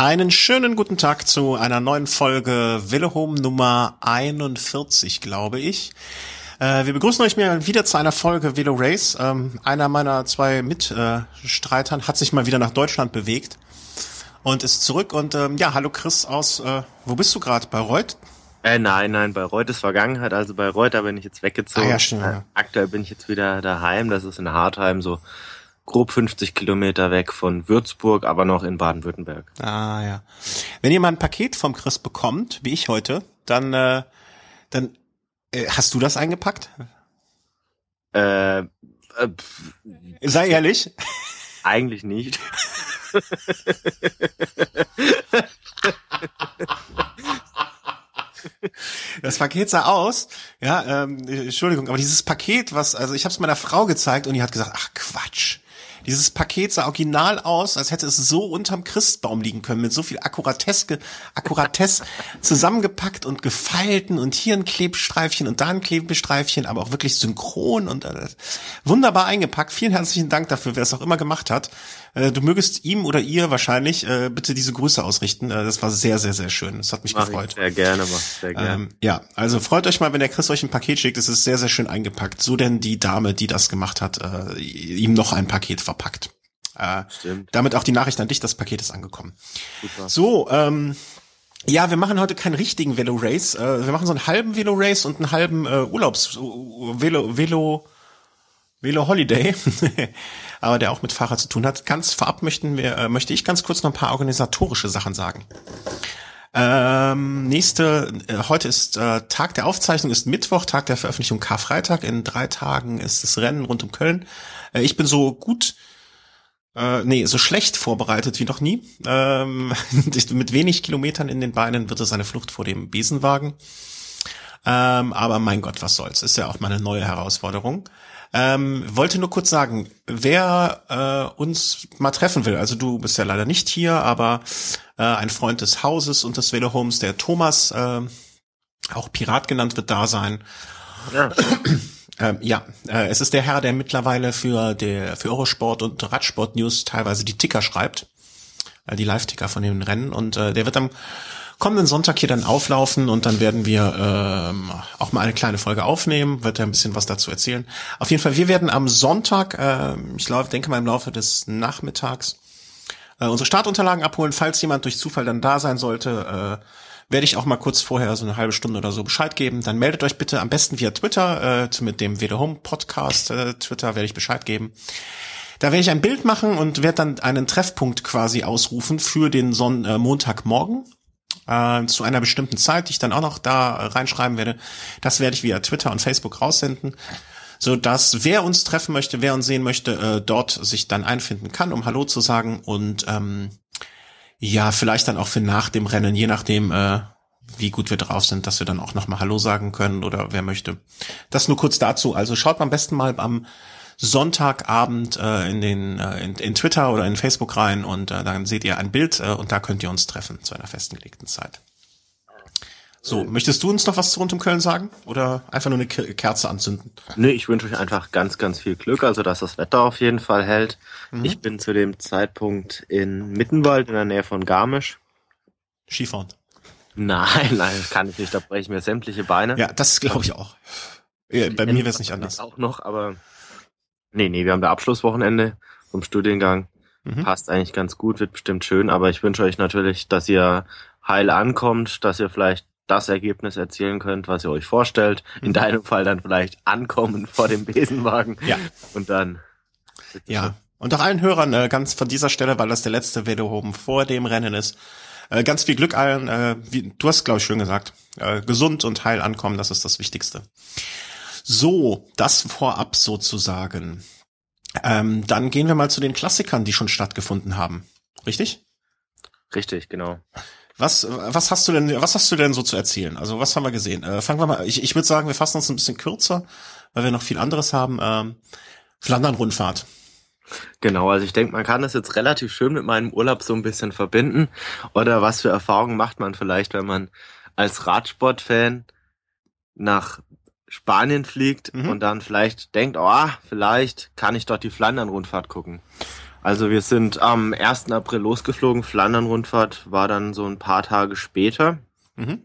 Einen schönen guten Tag zu einer neuen Folge Willehome Nummer 41, glaube ich. Äh, wir begrüßen euch mal wieder zu einer Folge Velo Race. Ähm, einer meiner zwei Mitstreitern hat sich mal wieder nach Deutschland bewegt und ist zurück. Und ähm, ja, hallo Chris aus, äh, wo bist du gerade? Bei Reut? Äh, nein, nein, bei Reut ist Vergangenheit, also bei Reut, da bin ich jetzt weggezogen. Ah, ja, stimmt, ja. Äh, aktuell bin ich jetzt wieder daheim, das ist in Hartheim, so grob 50 Kilometer weg von Würzburg, aber noch in Baden-Württemberg. Ah ja. Wenn ihr mal ein Paket vom Chris bekommt, wie ich heute, dann, äh, dann äh, hast du das eingepackt? Äh, äh Sei ehrlich. Eigentlich nicht. Das Paket sah aus, ja, ähm, Entschuldigung, aber dieses Paket, was, also ich habe es meiner Frau gezeigt und die hat gesagt, ach Quatsch, dieses Paket sah original aus, als hätte es so unterm Christbaum liegen können, mit so viel Akkuratesse, Akkuratesse zusammengepackt und gefeilten und hier ein Klebstreifchen und da ein Klebestreifchen, aber auch wirklich synchron und äh, wunderbar eingepackt. Vielen herzlichen Dank dafür, wer es auch immer gemacht hat. Äh, du mögest ihm oder ihr wahrscheinlich äh, bitte diese Grüße ausrichten. Äh, das war sehr, sehr, sehr schön. Das hat mich mach gefreut. sehr gerne, mach sehr gerne. Ähm, ja, also freut euch mal, wenn der Chris euch ein Paket schickt. Es ist sehr, sehr schön eingepackt. So denn die Dame, die das gemacht hat, äh, ihm noch ein Paket verpackt. Äh, Stimmt. Damit auch die Nachricht an dich, das Paket ist angekommen. Super. So, ähm, ja, wir machen heute keinen richtigen Velo Race. Äh, wir machen so einen halben Velo Race und einen halben äh, Urlaubs Velo Velo Velo Holiday. aber der auch mit Fahrer zu tun hat. Ganz vorab möchten wir, äh, möchte ich ganz kurz noch ein paar organisatorische Sachen sagen. Ähm, nächste, äh, heute ist äh, Tag der Aufzeichnung, ist Mittwoch, Tag der Veröffentlichung Karfreitag. In drei Tagen ist das Rennen rund um Köln. Äh, ich bin so gut, äh, nee, so schlecht vorbereitet wie noch nie. Ähm, mit wenig Kilometern in den Beinen wird es eine Flucht vor dem Besenwagen. Ähm, aber mein Gott, was soll's? Ist ja auch mal eine neue Herausforderung. Ähm, wollte nur kurz sagen, wer äh, uns mal treffen will, also du bist ja leider nicht hier, aber äh, ein Freund des Hauses und des Velohomes, der Thomas, äh, auch Pirat genannt, wird da sein. Ja. Ähm, ja, äh, es ist der Herr, der mittlerweile für der für Eurosport und Radsport News teilweise die Ticker schreibt, äh, die Live-Ticker von den Rennen und äh, der wird am kommenden Sonntag hier dann auflaufen und dann werden wir ähm, auch mal eine kleine Folge aufnehmen, wird er ein bisschen was dazu erzählen. Auf jeden Fall, wir werden am Sonntag, äh, ich glaub, denke mal im Laufe des Nachmittags, äh, unsere Startunterlagen abholen. Falls jemand durch Zufall dann da sein sollte, äh, werde ich auch mal kurz vorher so eine halbe Stunde oder so Bescheid geben. Dann meldet euch bitte am besten via Twitter, äh, mit dem Weder Home Podcast äh, Twitter werde ich Bescheid geben. Da werde ich ein Bild machen und werde dann einen Treffpunkt quasi ausrufen für den Son äh, Montagmorgen äh, zu einer bestimmten Zeit, die ich dann auch noch da reinschreiben werde. Das werde ich via Twitter und Facebook raussenden, so dass wer uns treffen möchte, wer uns sehen möchte, äh, dort sich dann einfinden kann, um Hallo zu sagen und ähm, ja, vielleicht dann auch für nach dem Rennen, je nachdem, äh, wie gut wir drauf sind, dass wir dann auch nochmal Hallo sagen können oder wer möchte. Das nur kurz dazu. Also schaut am besten mal am Sonntagabend äh, in den äh, in, in Twitter oder in Facebook rein und äh, dann seht ihr ein Bild äh, und da könnt ihr uns treffen zu einer festgelegten Zeit. So, möchtest du uns noch was zu rund um Köln sagen oder einfach nur eine Kerze anzünden? Nee, ich wünsche euch einfach ganz, ganz viel Glück, also dass das Wetter auf jeden Fall hält. Mhm. Ich bin zu dem Zeitpunkt in Mittenwald in der Nähe von Garmisch. Skifahren. Nein, nein, das kann ich nicht, da breche ich mir sämtliche Beine. Ja, das glaube ich auch. Ja, bei mir wäre es nicht anders. Auch noch, aber Nee, nee, wir haben da Abschlusswochenende vom Studiengang. Mhm. Passt eigentlich ganz gut, wird bestimmt schön, aber ich wünsche euch natürlich, dass ihr heil ankommt, dass ihr vielleicht das Ergebnis erzielen könnt, was ihr euch vorstellt. In mhm. deinem Fall dann vielleicht ankommen vor dem Besenwagen. Ja. Und dann. Ja. Und auch allen Hörern äh, ganz von dieser Stelle, weil das der letzte Velohoben vor dem Rennen ist. Äh, ganz viel Glück allen. Äh, wie, du hast, glaube ich, schön gesagt. Äh, gesund und heil ankommen, das ist das Wichtigste. So, das vorab sozusagen. Ähm, dann gehen wir mal zu den Klassikern, die schon stattgefunden haben. Richtig? Richtig, genau. Was, was hast du denn, was hast du denn so zu erzählen? Also was haben wir gesehen? Äh, fangen wir mal, ich, ich würde sagen, wir fassen uns ein bisschen kürzer, weil wir noch viel anderes haben. Ähm, Flandern-Rundfahrt. Genau, also ich denke, man kann das jetzt relativ schön mit meinem Urlaub so ein bisschen verbinden. Oder was für Erfahrungen macht man vielleicht, wenn man als Radsportfan nach Spanien fliegt mhm. und dann vielleicht denkt, oh, vielleicht kann ich dort die Flandern-Rundfahrt gucken. Also wir sind am 1. April losgeflogen, Flandern-Rundfahrt war dann so ein paar Tage später. Mhm.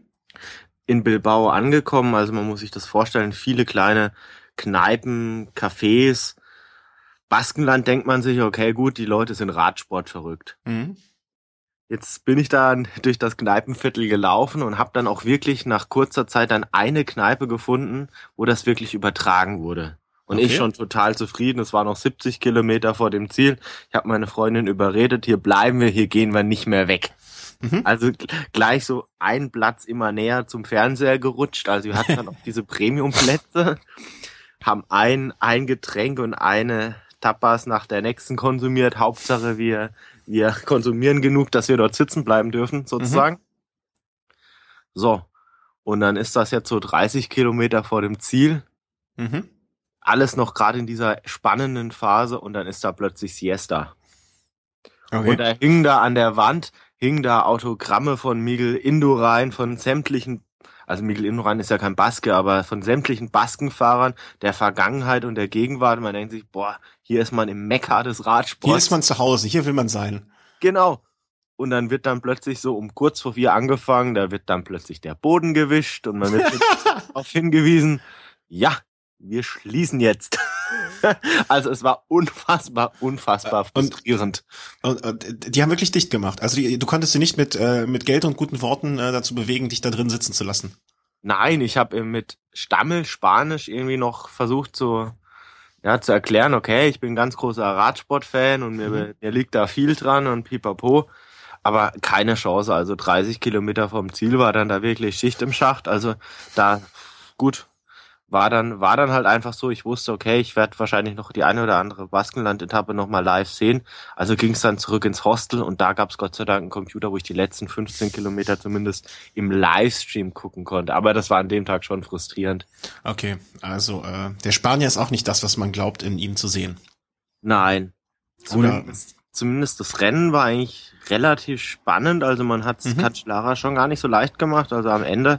In Bilbao angekommen, also man muss sich das vorstellen, viele kleine Kneipen, Cafés. Baskenland denkt man sich, okay, gut, die Leute sind Radsport verrückt. Mhm. Jetzt bin ich dann durch das Kneipenviertel gelaufen und habe dann auch wirklich nach kurzer Zeit dann eine Kneipe gefunden, wo das wirklich übertragen wurde. Und okay. ich schon total zufrieden. Es war noch 70 Kilometer vor dem Ziel. Ich habe meine Freundin überredet, hier bleiben wir, hier gehen wir nicht mehr weg. Mhm. Also gleich so ein Platz immer näher zum Fernseher gerutscht. Also wir hatten dann auch diese Premium-Plätze, haben ein, ein Getränk und eine Tapas nach der nächsten konsumiert. Hauptsache wir, wir konsumieren genug, dass wir dort sitzen bleiben dürfen, sozusagen. Mhm. So. Und dann ist das jetzt so 30 Kilometer vor dem Ziel. Mhm alles noch gerade in dieser spannenden Phase und dann ist da plötzlich Siesta. Okay. Und da hing da an der Wand, hing da Autogramme von Miguel Indurain, von sämtlichen, also Miguel Indurain ist ja kein Baske, aber von sämtlichen Baskenfahrern der Vergangenheit und der Gegenwart. Man denkt sich, boah, hier ist man im Mekka des Radsports. Hier ist man zu Hause, hier will man sein. Genau. Und dann wird dann plötzlich so um kurz vor vier angefangen, da wird dann plötzlich der Boden gewischt und man wird darauf hingewiesen, ja, wir schließen jetzt. also es war unfassbar, unfassbar frustrierend. Und, und, und, die haben wirklich dicht gemacht. Also die, du konntest sie nicht mit, äh, mit Geld und guten Worten äh, dazu bewegen, dich da drin sitzen zu lassen. Nein, ich habe mit Stammel Spanisch irgendwie noch versucht zu, ja, zu erklären, okay, ich bin ein ganz großer Radsportfan und mir, mhm. mir liegt da viel dran und pipapo. Aber keine Chance. Also 30 Kilometer vom Ziel war dann da wirklich Schicht im Schacht. Also da gut, war dann, war dann halt einfach so, ich wusste, okay, ich werde wahrscheinlich noch die eine oder andere Baskenland-Etappe nochmal live sehen. Also ging es dann zurück ins Hostel und da gab es Gott sei Dank einen Computer, wo ich die letzten 15 Kilometer zumindest im Livestream gucken konnte. Aber das war an dem Tag schon frustrierend. Okay, also äh, der Spanier ist auch nicht das, was man glaubt, in ihm zu sehen. Nein. Zumindest, zumindest das Rennen war eigentlich relativ spannend. Also man hat es mhm. Lara schon gar nicht so leicht gemacht. Also am Ende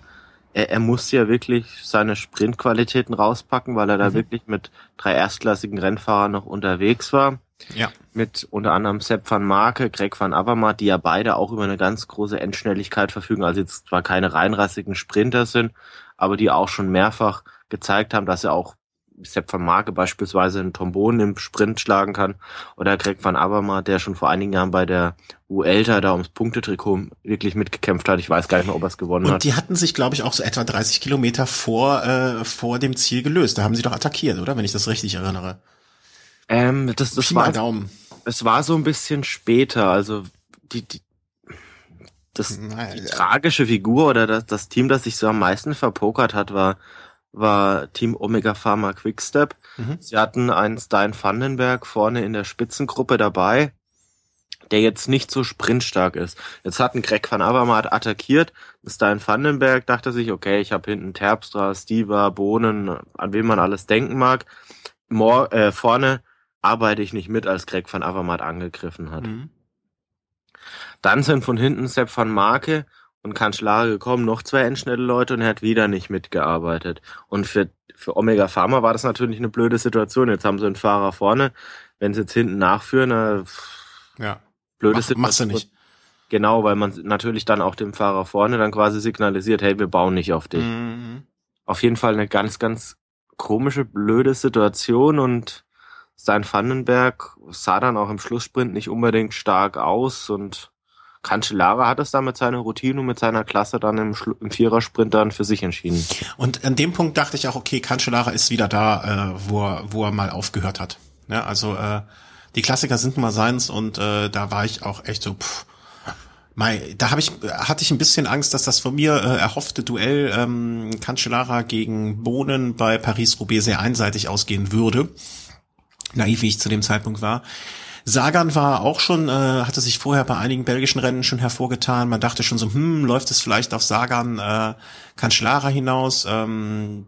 er, er muss ja wirklich seine Sprintqualitäten rauspacken, weil er da mhm. wirklich mit drei erstklassigen Rennfahrern noch unterwegs war. Ja. Mit unter anderem Sepp van Marke, Greg van Avermaet, die ja beide auch über eine ganz große Endschnelligkeit verfügen, also jetzt zwar keine reinrassigen Sprinter sind, aber die auch schon mehrfach gezeigt haben, dass sie auch Sepp van Marke beispielsweise einen Trombon im Sprint schlagen kann oder Greg van Avermaet, der schon vor einigen Jahren bei der Uelta da ums Punktetrikot wirklich mitgekämpft hat. Ich weiß gar nicht mehr, ob er es gewonnen Und hat. die hatten sich, glaube ich, auch so etwa 30 Kilometer vor, äh, vor dem Ziel gelöst. Da haben sie doch attackiert, oder? Wenn ich das richtig erinnere. Ähm, das, das war, Daumen. es war so ein bisschen später, also die, die, das, die tragische Figur oder das, das Team, das sich so am meisten verpokert hat, war war Team Omega Pharma Quickstep. Mhm. Sie hatten einen Stein Vandenberg vorne in der Spitzengruppe dabei, der jetzt nicht so sprintstark ist. Jetzt hat ein Greg van Avermaet attackiert. Stein Vandenberg dachte sich, okay, ich habe hinten Terpstra, Stiva, Bohnen, an wen man alles denken mag. Mor äh, vorne arbeite ich nicht mit, als Greg van Avermaet angegriffen hat. Mhm. Dann sind von hinten Sepp van Marke und Kanzlare gekommen, noch zwei endschnelle Leute und er hat wieder nicht mitgearbeitet. Und für, für Omega Pharma war das natürlich eine blöde Situation. Jetzt haben sie einen Fahrer vorne, wenn sie jetzt hinten nachführen, äh, ja. blöde Mach, Situation. Machst du nicht. Genau, weil man natürlich dann auch dem Fahrer vorne dann quasi signalisiert, hey, wir bauen nicht auf dich. Mhm. Auf jeden Fall eine ganz, ganz komische, blöde Situation und sein Vandenberg sah dann auch im Schlusssprint nicht unbedingt stark aus und Cancellara hat es dann mit seiner Routine und mit seiner Klasse dann im, im Vierersprint dann für sich entschieden. Und an dem Punkt dachte ich auch, okay, Cancellara ist wieder da, äh, wo, er, wo er mal aufgehört hat. Ja, also äh, die Klassiker sind mal seins und äh, da war ich auch echt so, pff, Mai, da hab ich, hatte ich ein bisschen Angst, dass das von mir äh, erhoffte Duell ähm, Cancellara gegen Bohnen bei Paris-Roubaix sehr einseitig ausgehen würde. Naiv, wie ich zu dem Zeitpunkt war. Sagan war auch schon, äh, hatte sich vorher bei einigen belgischen Rennen schon hervorgetan. Man dachte schon so, hm, läuft es vielleicht auf Sagan äh, Cancellara hinaus. Ähm,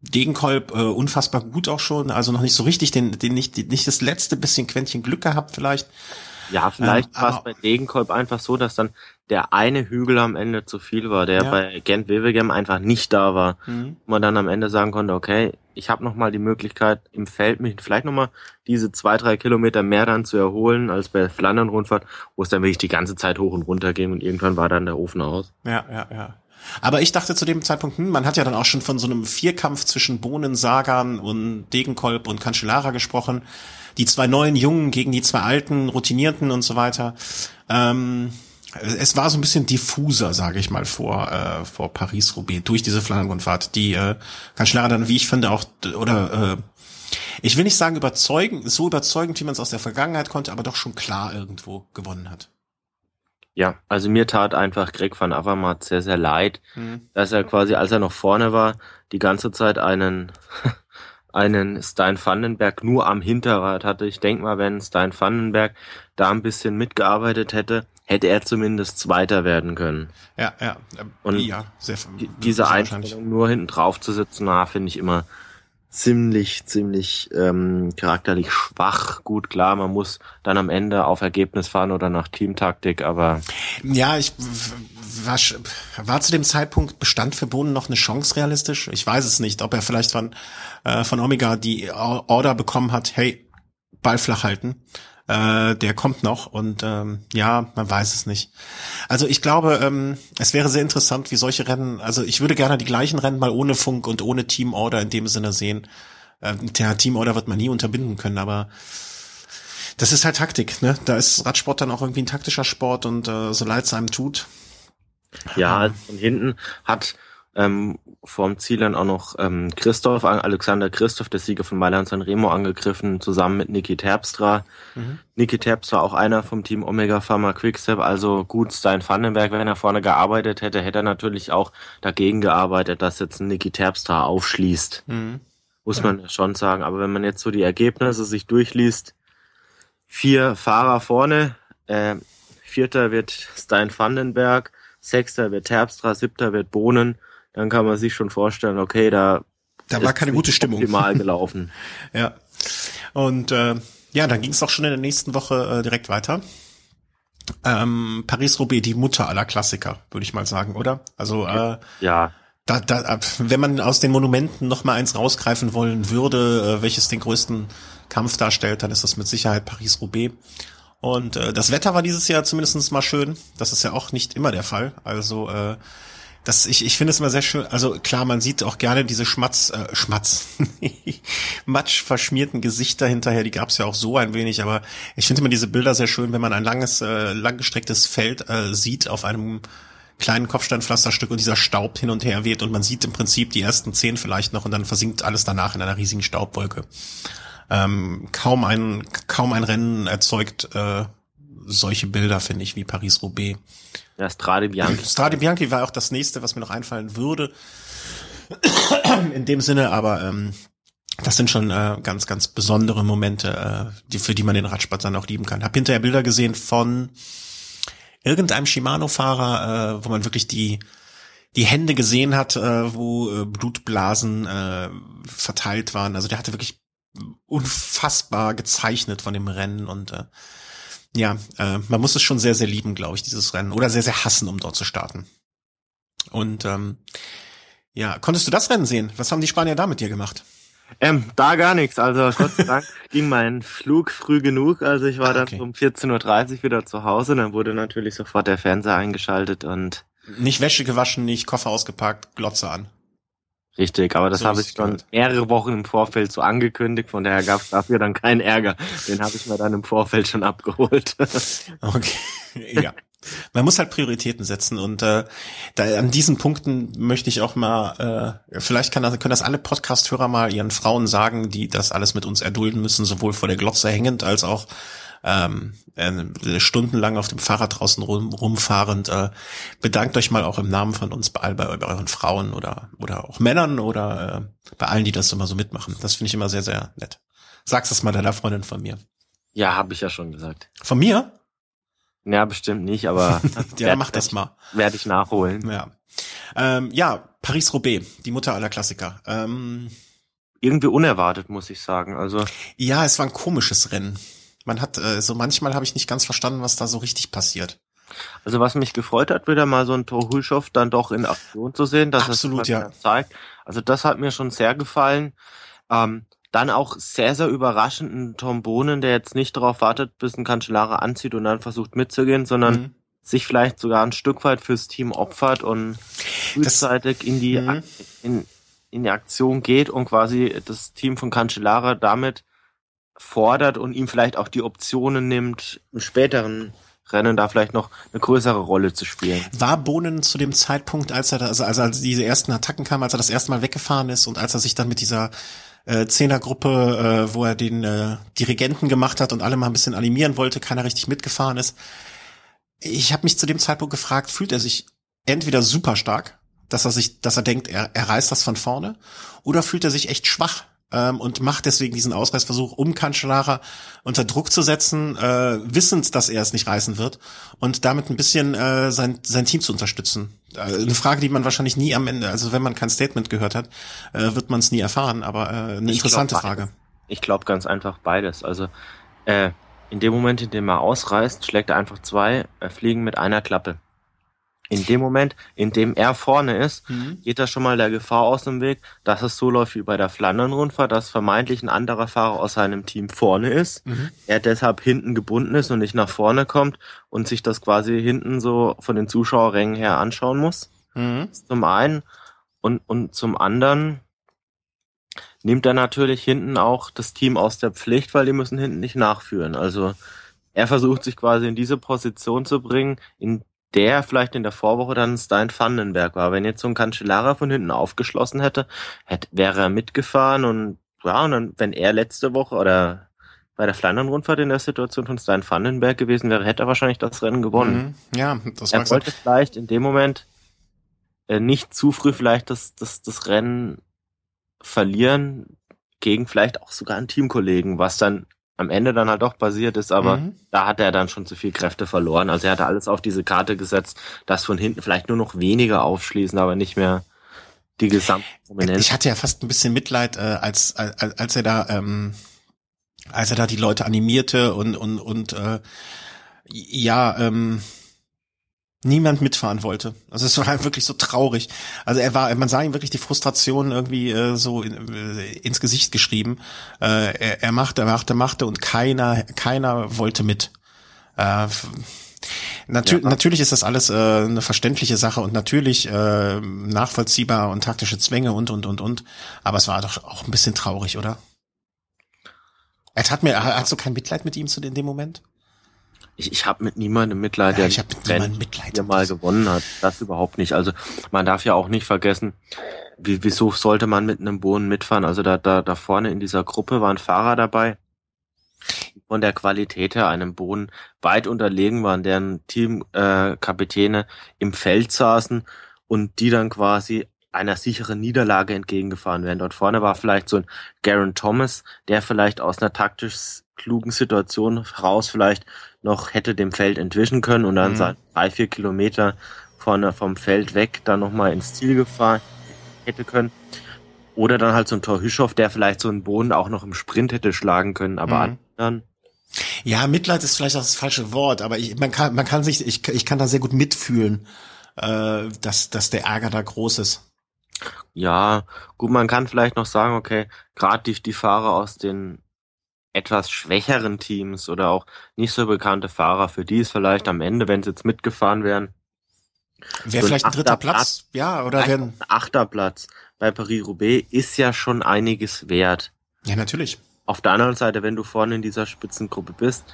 Degenkolb äh, unfassbar gut auch schon, also noch nicht so richtig, den, den nicht, nicht das letzte bisschen Quäntchen Glück gehabt vielleicht. Ja, vielleicht ähm, war es bei Degenkolb einfach so, dass dann der eine Hügel am Ende zu viel war, der ja. bei Gent Wevelgem einfach nicht da war. Mhm. Wo man dann am Ende sagen konnte, okay, ich habe nochmal die Möglichkeit im Feld mich vielleicht nochmal diese zwei, drei Kilometer mehr dann zu erholen als bei Flandern-Rundfahrt, wo es dann wirklich die ganze Zeit hoch und runter ging und irgendwann war dann der Ofen aus. Ja, ja, ja. Aber ich dachte zu dem Zeitpunkt, hm, man hat ja dann auch schon von so einem Vierkampf zwischen Bohnen, Sagan und Degenkolb und Cancellara gesprochen. Die zwei neuen Jungen gegen die zwei alten, Routinierten und so weiter. Ähm, es war so ein bisschen diffuser, sage ich mal, vor, äh, vor Paris-Roubaix durch diese Flandern-Rundfahrt, die äh, Cancellara dann, wie ich finde, auch, oder äh, ich will nicht sagen überzeugend, so überzeugend, wie man es aus der Vergangenheit konnte, aber doch schon klar irgendwo gewonnen hat. Ja, also mir tat einfach Greg van Avermaet sehr, sehr leid, mhm. dass er quasi, als er noch vorne war, die ganze Zeit einen, einen Stein Vandenberg nur am Hinterrad hatte. Ich denke mal, wenn Stein Vandenberg da ein bisschen mitgearbeitet hätte, hätte er zumindest Zweiter werden können. Ja, ja. Und ja, sehr, diese Einstellung nur hinten drauf zu sitzen, na, finde ich immer ziemlich, ziemlich ähm, charakterlich schwach. Gut, klar, man muss dann am Ende auf Ergebnis fahren oder nach Teamtaktik, aber. Ja, ich war, war zu dem Zeitpunkt bestand für Bohnen noch eine Chance realistisch? Ich weiß es nicht, ob er vielleicht von, äh, von Omega die Order bekommen hat, hey, Ball flach halten. Äh, der kommt noch und ähm, ja, man weiß es nicht. Also ich glaube, ähm, es wäre sehr interessant, wie solche Rennen, also ich würde gerne die gleichen Rennen mal ohne Funk und ohne Teamorder in dem Sinne sehen. Ähm, der Teamorder wird man nie unterbinden können, aber das ist halt Taktik, ne? Da ist Radsport dann auch irgendwie ein taktischer Sport und äh, so leid es einem tut. Ja, von hinten hat ähm, vorm Ziel dann auch noch ähm, Christoph, Alexander Christoph, der Sieger von Mailand San Remo, angegriffen, zusammen mit Niki Terpstra. Mhm. Niki Terpstra auch einer vom Team Omega Pharma Quickstep, also gut, Stein Vandenberg, wenn er vorne gearbeitet hätte, hätte er natürlich auch dagegen gearbeitet, dass jetzt Niki Terpstra aufschließt. Mhm. Muss man schon sagen. Aber wenn man jetzt so die Ergebnisse sich durchliest, vier Fahrer vorne, äh, vierter wird Stein Vandenberg, sechster wird Terpstra, siebter wird Bohnen, dann kann man sich schon vorstellen, okay, da da war keine gute Stimmung. Optimal gelaufen. ja. Und äh, ja, dann ging es auch schon in der nächsten Woche äh, direkt weiter. Ähm, Paris-Roubaix, die Mutter aller Klassiker, würde ich mal sagen, oder? Also äh, ja. Da, da, wenn man aus den Monumenten noch mal eins rausgreifen wollen würde, äh, welches den größten Kampf darstellt, dann ist das mit Sicherheit Paris-Roubaix. Und äh, das Wetter war dieses Jahr zumindest mal schön. Das ist ja auch nicht immer der Fall. Also äh, das, ich, ich finde es immer sehr schön. Also klar, man sieht auch gerne diese Schmatz, äh, Schmatz, Matsch verschmierten Gesichter hinterher. Die gab es ja auch so ein wenig, aber ich finde immer diese Bilder sehr schön, wenn man ein langes, äh, langgestrecktes Feld äh, sieht auf einem kleinen Kopfsteinpflasterstück und dieser Staub hin und her weht und man sieht im Prinzip die ersten zehn vielleicht noch und dann versinkt alles danach in einer riesigen Staubwolke. Ähm, kaum ein kaum ein Rennen erzeugt äh, solche Bilder, finde ich, wie Paris-Roubaix. Ja, Strade Bianchi. Strade Bianchi war auch das nächste, was mir noch einfallen würde. In dem Sinne, aber ähm, das sind schon äh, ganz, ganz besondere Momente, äh, die, für die man den Radsport dann auch lieben kann. Hab hinterher Bilder gesehen von irgendeinem Shimano-Fahrer, äh, wo man wirklich die die Hände gesehen hat, äh, wo äh, Blutblasen äh, verteilt waren. Also der hatte wirklich unfassbar gezeichnet von dem Rennen und äh, ja, äh, man muss es schon sehr, sehr lieben, glaube ich, dieses Rennen. Oder sehr, sehr hassen, um dort zu starten. Und ähm, ja, konntest du das Rennen sehen? Was haben die Spanier da mit dir gemacht? Ähm, da gar nichts. Also Gott sei Dank ging mein Flug früh genug. Also ich war ah, okay. dann um 14.30 Uhr wieder zu Hause. Dann wurde natürlich sofort der Fernseher eingeschaltet und nicht Wäsche gewaschen, nicht Koffer ausgepackt, Glotze an. Richtig, aber das so habe ich schon mehrere Wochen im Vorfeld so angekündigt, von daher gab es dafür dann keinen Ärger. Den habe ich mir dann im Vorfeld schon abgeholt. okay, ja. Man muss halt Prioritäten setzen und äh, da, an diesen Punkten möchte ich auch mal, äh, vielleicht kann das, können das alle Podcast-Hörer mal ihren Frauen sagen, die das alles mit uns erdulden müssen, sowohl vor der Glotze hängend als auch ähm, äh, stundenlang auf dem Fahrrad draußen rum, rumfahrend. Äh, bedankt euch mal auch im Namen von uns bei, all, bei euren Frauen oder, oder auch Männern oder äh, bei allen, die das immer so mitmachen. Das finde ich immer sehr, sehr nett. Sag's das mal deiner Freundin von mir. Ja, habe ich ja schon gesagt. Von mir? Ja, bestimmt nicht, aber ja, mach das mal. Werde ich nachholen. Ja, ähm, ja Paris-Roubaix, die Mutter aller Klassiker. Ähm, Irgendwie unerwartet, muss ich sagen. Also ja, es war ein komisches Rennen. Man hat, äh, so manchmal habe ich nicht ganz verstanden, was da so richtig passiert. Also was mich gefreut hat, wieder mal so ein Torhulschow dann doch in Aktion zu sehen, dass Absolut, es ja. zeigt. Also das hat mir schon sehr gefallen. Ähm, dann auch sehr, sehr überraschend ein Tom Bohnen, der jetzt nicht darauf wartet, bis ein Cancellara anzieht und dann versucht mitzugehen, sondern mhm. sich vielleicht sogar ein Stück weit fürs Team opfert und frühzeitig in die, mhm. in, in die Aktion geht und quasi das Team von Cancellara damit fordert und ihm vielleicht auch die Optionen nimmt, im späteren Rennen da vielleicht noch eine größere Rolle zu spielen. War Bohnen zu dem Zeitpunkt, als er also, als diese ersten Attacken kamen, als er das erste Mal weggefahren ist und als er sich dann mit dieser äh, Zehnergruppe, äh, wo er den äh, Dirigenten gemacht hat und alle mal ein bisschen animieren wollte, keiner richtig mitgefahren ist. Ich habe mich zu dem Zeitpunkt gefragt, fühlt er sich entweder super stark, dass er sich, dass er denkt, er, er reißt das von vorne, oder fühlt er sich echt schwach, ähm, und macht deswegen diesen Ausreißversuch, um Cancellara unter Druck zu setzen, äh, wissend, dass er es nicht reißen wird und damit ein bisschen äh, sein, sein Team zu unterstützen. Äh, eine Frage, die man wahrscheinlich nie am Ende, also wenn man kein Statement gehört hat, äh, wird man es nie erfahren, aber äh, eine ich interessante glaub, Frage. Ich glaube ganz einfach beides. Also äh, in dem Moment, in dem er ausreißt, schlägt er einfach zwei äh, Fliegen mit einer Klappe in dem Moment, in dem er vorne ist, mhm. geht da schon mal der Gefahr aus dem Weg, dass es so läuft wie bei der Flandern-Rundfahrt, dass vermeintlich ein anderer Fahrer aus seinem Team vorne ist, mhm. er deshalb hinten gebunden ist und nicht nach vorne kommt und sich das quasi hinten so von den Zuschauerrängen her anschauen muss. Mhm. Zum einen und, und zum anderen nimmt er natürlich hinten auch das Team aus der Pflicht, weil die müssen hinten nicht nachführen. Also er versucht sich quasi in diese Position zu bringen, in der vielleicht in der Vorwoche dann Stein Vandenberg war. Wenn jetzt so ein Cancellara von hinten aufgeschlossen hätte, hätte wäre er mitgefahren und ja, und dann, wenn er letzte Woche oder bei der Flandern-Rundfahrt in der Situation von Stein Vandenberg gewesen wäre, hätte er wahrscheinlich das Rennen gewonnen. Mhm. Ja, das Er wollte sein. vielleicht in dem Moment äh, nicht zu früh vielleicht das, das, das Rennen verlieren gegen vielleicht auch sogar einen Teamkollegen, was dann am Ende dann halt doch passiert ist, aber mhm. da hat er dann schon zu viel Kräfte verloren. Also er hatte alles auf diese Karte gesetzt, dass von hinten vielleicht nur noch weniger aufschließen, aber nicht mehr die gesamte Prominenz. Ich hatte ja fast ein bisschen Mitleid, äh, als, als, als er da, ähm, als er da die Leute animierte und und und äh, ja, ähm, niemand mitfahren wollte. Also es war halt wirklich so traurig. Also er war, man sah ihm wirklich die Frustration irgendwie äh, so in, äh, ins Gesicht geschrieben. Äh, er, er machte, machte, machte und keiner, keiner wollte mit. Äh, Natür ja. Natürlich ist das alles äh, eine verständliche Sache und natürlich äh, nachvollziehbar und taktische Zwänge und und und und. Aber es war doch auch ein bisschen traurig, oder? Er hat mir, hast du kein Mitleid mit ihm zu in dem Moment? Ich, ich habe mit niemandem Mitleid, der ja, mit Mitleid, der mal gewonnen hat. Das überhaupt nicht. Also man darf ja auch nicht vergessen, wie, wieso sollte man mit einem Bohnen mitfahren? Also da, da, da vorne in dieser Gruppe waren Fahrer dabei, von der Qualität her einem Bohnen weit unterlegen waren, deren Teamkapitäne äh, im Feld saßen und die dann quasi einer sicheren Niederlage entgegengefahren werden. Dort vorne war vielleicht so ein Garen Thomas, der vielleicht aus einer taktisch klugen Situation heraus vielleicht noch hätte dem Feld entwischen können und dann mhm. drei, vier Kilometer vorne vom Feld weg dann nochmal ins Ziel gefahren hätte können. Oder dann halt so ein Torhüschow, der vielleicht so einen Boden auch noch im Sprint hätte schlagen können, aber mhm. dann ja, Mitleid ist vielleicht auch das falsche Wort, aber ich, man kann, man kann sich, ich, ich kann da sehr gut mitfühlen, äh, dass, dass der Ärger da groß ist. Ja, gut, man kann vielleicht noch sagen, okay, gerade die, die Fahrer aus den etwas schwächeren Teams oder auch nicht so bekannte Fahrer, für die ist vielleicht am Ende, wenn sie jetzt mitgefahren wären, Wäre so vielleicht ein dritter Platz, Platz, ja, oder. Ein achter Platz bei Paris-Roubaix ist ja schon einiges wert. Ja, natürlich. Auf der anderen Seite, wenn du vorne in dieser Spitzengruppe bist,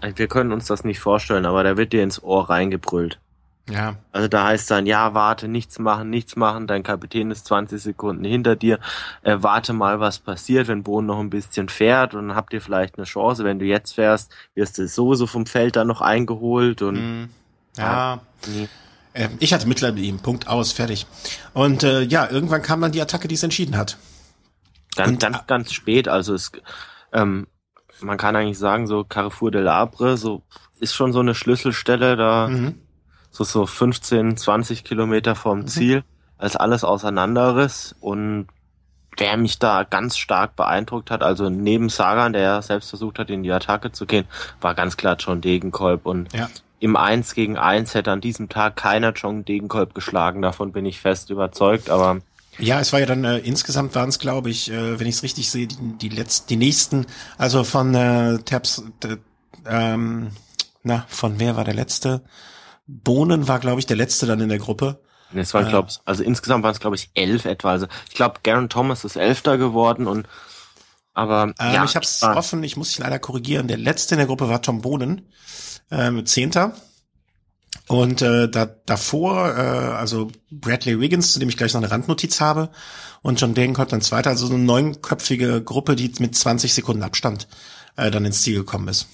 wir können uns das nicht vorstellen, aber da wird dir ins Ohr reingebrüllt. Ja. Also da heißt dann, ja, warte, nichts machen, nichts machen, dein Kapitän ist 20 Sekunden hinter dir, äh, warte mal, was passiert, wenn Boden noch ein bisschen fährt und dann habt ihr vielleicht eine Chance, wenn du jetzt fährst, wirst du sowieso vom Feld dann noch eingeholt und mm, ja. Nee. Äh, ich hatte Mitleid mit ihm, Punkt aus, fertig. Und äh, ja, irgendwann kam dann die Attacke, die es entschieden hat. Ganz, und, ganz, ganz spät, also es ähm, man kann eigentlich sagen, so Carrefour de l'Abre, so ist schon so eine Schlüsselstelle da. Mhm so, so 15, 20 Kilometer vom mhm. Ziel, als alles auseinanderriss und wer mich da ganz stark beeindruckt hat, also neben Sagan, der ja selbst versucht hat, in die Attacke zu gehen, war ganz klar John Degenkolb und ja. im Eins gegen Eins hätte an diesem Tag keiner John Degenkolb geschlagen, davon bin ich fest überzeugt, aber ja, es war ja dann äh, insgesamt waren es, glaube ich, äh, wenn ich es richtig sehe, die, die letzten, die nächsten, also von äh, Tabs, äh, ähm, na, von wer war der letzte? Bohnen war, glaube ich, der letzte dann in der Gruppe. Es waren, äh, glaube ich, also insgesamt waren es, glaube ich, elf etwa. Also ich glaube, Garen Thomas ist Elfter geworden und aber ähm, ja, ich habe es offen, ich muss dich leider korrigieren. Der letzte in der Gruppe war Tom Bohnen, äh, Zehnter. Und äh, da, davor, äh, also Bradley Wiggins, zu dem ich gleich noch eine Randnotiz habe, und John Degenkolb dann Zweiter, also so eine neunköpfige Gruppe, die mit 20 Sekunden Abstand äh, dann ins Ziel gekommen ist.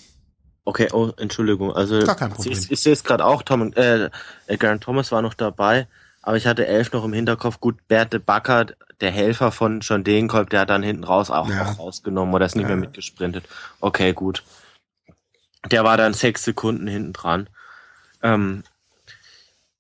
Okay, oh, Entschuldigung. Also Gar kein Problem. Ich, ich sehe es gerade auch, Tom, äh, Garen Thomas war noch dabei, aber ich hatte elf noch im Hinterkopf. Gut, Berte Backer, der Helfer von John Degenkolb, der hat dann hinten raus auch, ja. auch rausgenommen oder ist nicht ja. mehr mitgesprintet. Okay, gut. Der war dann sechs Sekunden hinten dran. Ähm,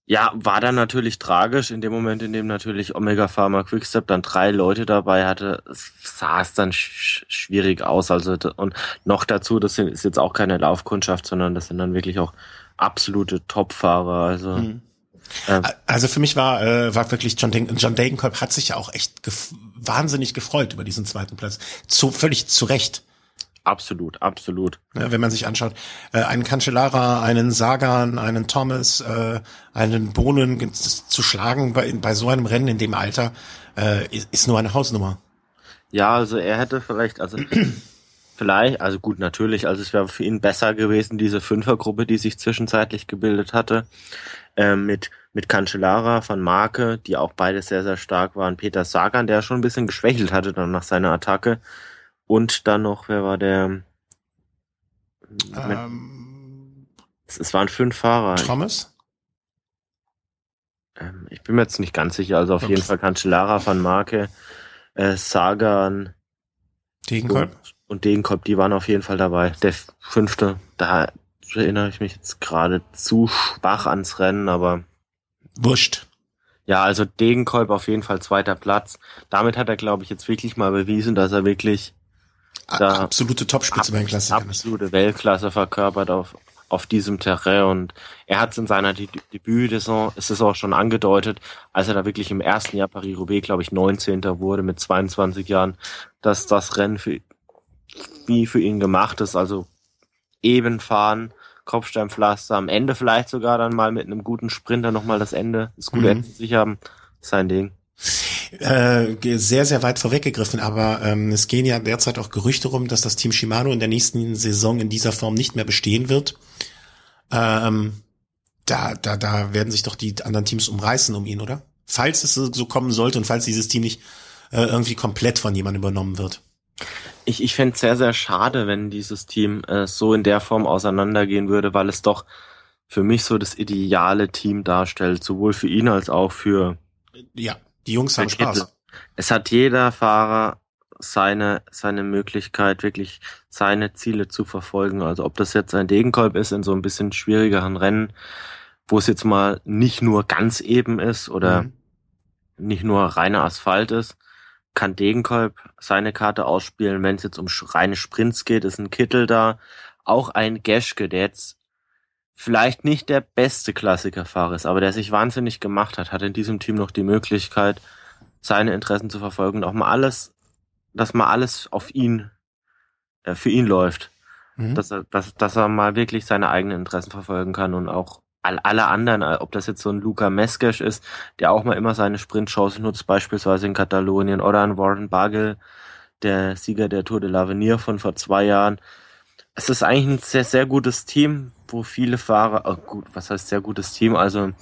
ja, war dann natürlich tragisch in dem Moment, in dem natürlich Omega Pharma Quickstep dann drei Leute dabei hatte, sah es dann sch schwierig aus. Also und noch dazu, das ist jetzt auch keine Laufkundschaft, sondern das sind dann wirklich auch absolute Topfahrer. Also mhm. äh, also für mich war äh, war wirklich John, Den John Degenkolb hat sich ja auch echt gef wahnsinnig gefreut über diesen zweiten Platz. Zu völlig zu Recht. Absolut, absolut. Ja, wenn man sich anschaut, äh, einen Cancellara, einen Sagan, einen Thomas, äh, einen Bohnen zu schlagen bei, bei so einem Rennen in dem Alter, äh, ist, nur eine Hausnummer. Ja, also er hätte vielleicht, also vielleicht, also gut, natürlich, also es wäre für ihn besser gewesen, diese Fünfergruppe, die sich zwischenzeitlich gebildet hatte, äh, mit mit Cancellara von Marke, die auch beide sehr, sehr stark waren, Peter Sagan, der schon ein bisschen geschwächelt hatte dann nach seiner Attacke, und dann noch, wer war der? Ähm, es, waren fünf Fahrer. Thomas? Ähm, ich bin mir jetzt nicht ganz sicher. Also auf Ups. jeden Fall Cancellara van Marke, äh, Sagan Degenkolb. Und, und Degenkolb, die waren auf jeden Fall dabei. Der fünfte, da erinnere ich mich jetzt gerade zu schwach ans Rennen, aber wurscht. Ja, also Degenkolb auf jeden Fall zweiter Platz. Damit hat er, glaube ich, jetzt wirklich mal bewiesen, dass er wirklich da absolute Topspitze beim Klassiker. Absolute Weltklasse verkörpert auf, auf diesem Terrain und er hat es in seiner De Debütsaison, ist es auch schon angedeutet, als er da wirklich im ersten Jahr Paris-Roubaix, glaube ich, 19. wurde mit 22 Jahren, dass das Rennen für, wie für ihn gemacht ist, also eben fahren, Kopfsteinpflaster, am Ende vielleicht sogar dann mal mit einem guten Sprinter nochmal das Ende, das gute mhm. Ende sich haben, sein Ding äh, sehr, sehr weit vorweggegriffen, aber ähm, es gehen ja derzeit auch Gerüchte rum, dass das Team Shimano in der nächsten Saison in dieser Form nicht mehr bestehen wird. Ähm, da, da, da werden sich doch die anderen Teams umreißen um ihn, oder? Falls es so kommen sollte und falls dieses Team nicht äh, irgendwie komplett von jemandem übernommen wird. Ich, ich fände sehr, sehr schade, wenn dieses Team äh, so in der Form auseinandergehen würde, weil es doch für mich so das ideale Team darstellt, sowohl für ihn als auch für ja. Die Jungs haben Spaß. Es hat jeder Fahrer seine, seine Möglichkeit, wirklich seine Ziele zu verfolgen. Also ob das jetzt ein Degenkolb ist in so ein bisschen schwierigeren Rennen, wo es jetzt mal nicht nur ganz eben ist oder mhm. nicht nur reiner Asphalt ist, kann Degenkolb seine Karte ausspielen. Wenn es jetzt um reine Sprints geht, ist ein Kittel da. Auch ein Geschke, der jetzt vielleicht nicht der beste Klassikerfahrer ist, aber der sich wahnsinnig gemacht hat, hat in diesem Team noch die Möglichkeit, seine Interessen zu verfolgen und auch mal alles, dass mal alles auf ihn, äh, für ihn läuft. Mhm. Dass, er, dass, dass er mal wirklich seine eigenen Interessen verfolgen kann und auch all, alle anderen, äh, ob das jetzt so ein Luca Meskesch ist, der auch mal immer seine Sprintchance nutzt, beispielsweise in Katalonien, oder ein Warren Bargill, der Sieger der Tour de l'Avenir von vor zwei Jahren. Es ist eigentlich ein sehr, sehr gutes Team, wo viele Fahrer, oh gut, was heißt sehr gutes Team, also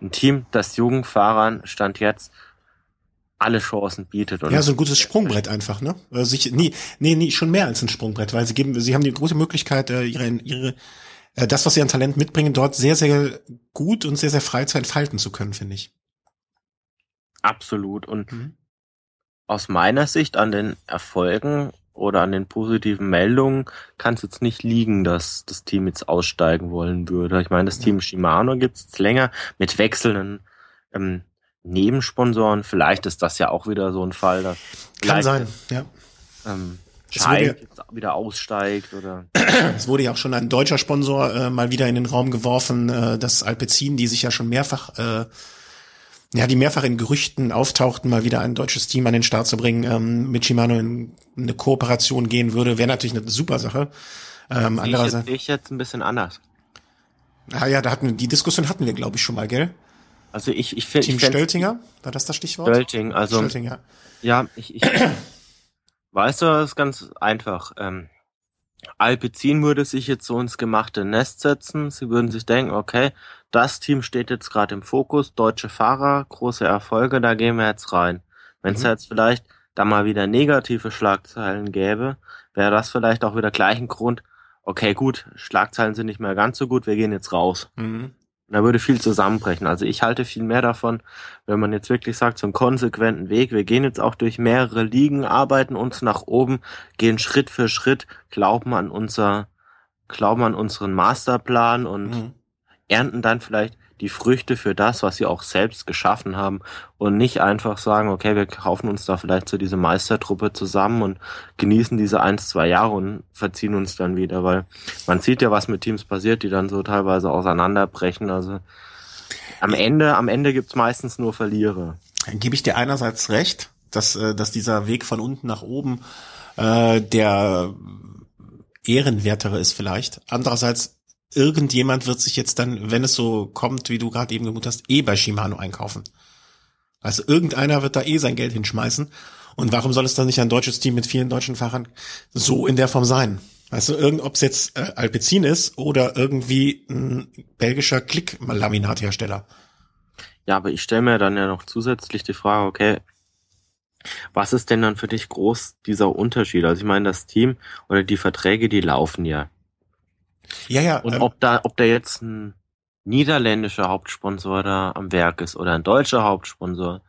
ein Team, das jungen Fahrern Stand jetzt alle Chancen bietet. ja, so ein gutes Sprungbrett einfach, ne? Also sich, nee, nee, nee, schon mehr als ein Sprungbrett, weil sie geben, sie haben die große Möglichkeit, äh, ihre, ihre, äh, das, was sie an Talent mitbringen, dort sehr, sehr gut und sehr, sehr frei zu entfalten zu können, finde ich. Absolut. Und mhm. aus meiner Sicht an den Erfolgen oder an den positiven Meldungen kann es jetzt nicht liegen, dass das Team jetzt aussteigen wollen würde. Ich meine, das Team Shimano gibt es jetzt länger mit wechselnden ähm, Nebensponsoren. Vielleicht ist das ja auch wieder so ein Fall, dass kann sein, ja. Ähm, Schein wieder aussteigt oder. Es wurde ja auch schon ein deutscher Sponsor äh, mal wieder in den Raum geworfen, äh, das Alpecin, die sich ja schon mehrfach, äh, ja, die mehrfach in Gerüchten auftauchten, mal wieder ein deutsches Team an den Start zu bringen, ähm, mit Shimano in eine Kooperation gehen würde, wäre natürlich eine super Sache. Ähm, andererseits. Ich, ich jetzt ein bisschen anders. Ah ja, da hatten wir, die Diskussion hatten wir, glaube ich, schon mal, gell? Also ich, ich finde. Team ich Stöltinger, war das das Stichwort? Stölting, also. Stölting, ja. ja, ich, ich Weißt du, das ist ganz einfach. Ähm, Alpecin würde sich jetzt so ins gemachte Nest setzen. Sie würden sich denken, okay, das Team steht jetzt gerade im Fokus, deutsche Fahrer, große Erfolge, da gehen wir jetzt rein. Wenn es mhm. jetzt vielleicht da mal wieder negative Schlagzeilen gäbe, wäre das vielleicht auch wieder gleich ein Grund, okay, gut, Schlagzeilen sind nicht mehr ganz so gut, wir gehen jetzt raus. Mhm. Da würde viel zusammenbrechen. Also ich halte viel mehr davon, wenn man jetzt wirklich sagt, so einen konsequenten Weg. Wir gehen jetzt auch durch mehrere Ligen, arbeiten uns nach oben, gehen Schritt für Schritt, glauben an unser, glauben an unseren Masterplan und mhm. Ernten dann vielleicht die Früchte für das, was sie auch selbst geschaffen haben und nicht einfach sagen, okay, wir kaufen uns da vielleicht zu so diese Meistertruppe zusammen und genießen diese ein, zwei Jahre und verziehen uns dann wieder, weil man sieht ja, was mit Teams passiert, die dann so teilweise auseinanderbrechen. Also am Ende, am Ende gibt's meistens nur Verlierer. Dann gebe ich dir einerseits recht, dass, äh, dass dieser Weg von unten nach oben äh, der ehrenwertere ist vielleicht. Andererseits irgendjemand wird sich jetzt dann, wenn es so kommt, wie du gerade eben gemutet hast, eh bei Shimano einkaufen. Also irgendeiner wird da eh sein Geld hinschmeißen. Und warum soll es dann nicht ein deutsches Team mit vielen deutschen Fahrern so in der Form sein? Weißt du, irgend, ob es jetzt äh, Alpecin ist oder irgendwie ein belgischer Klick-Laminathersteller. Ja, aber ich stelle mir dann ja noch zusätzlich die Frage, okay, was ist denn dann für dich groß dieser Unterschied? Also ich meine, das Team oder die Verträge, die laufen ja. Ja, ja. Und ähm, ob da, ob da jetzt ein niederländischer Hauptsponsor da am Werk ist oder ein deutscher Hauptsponsor,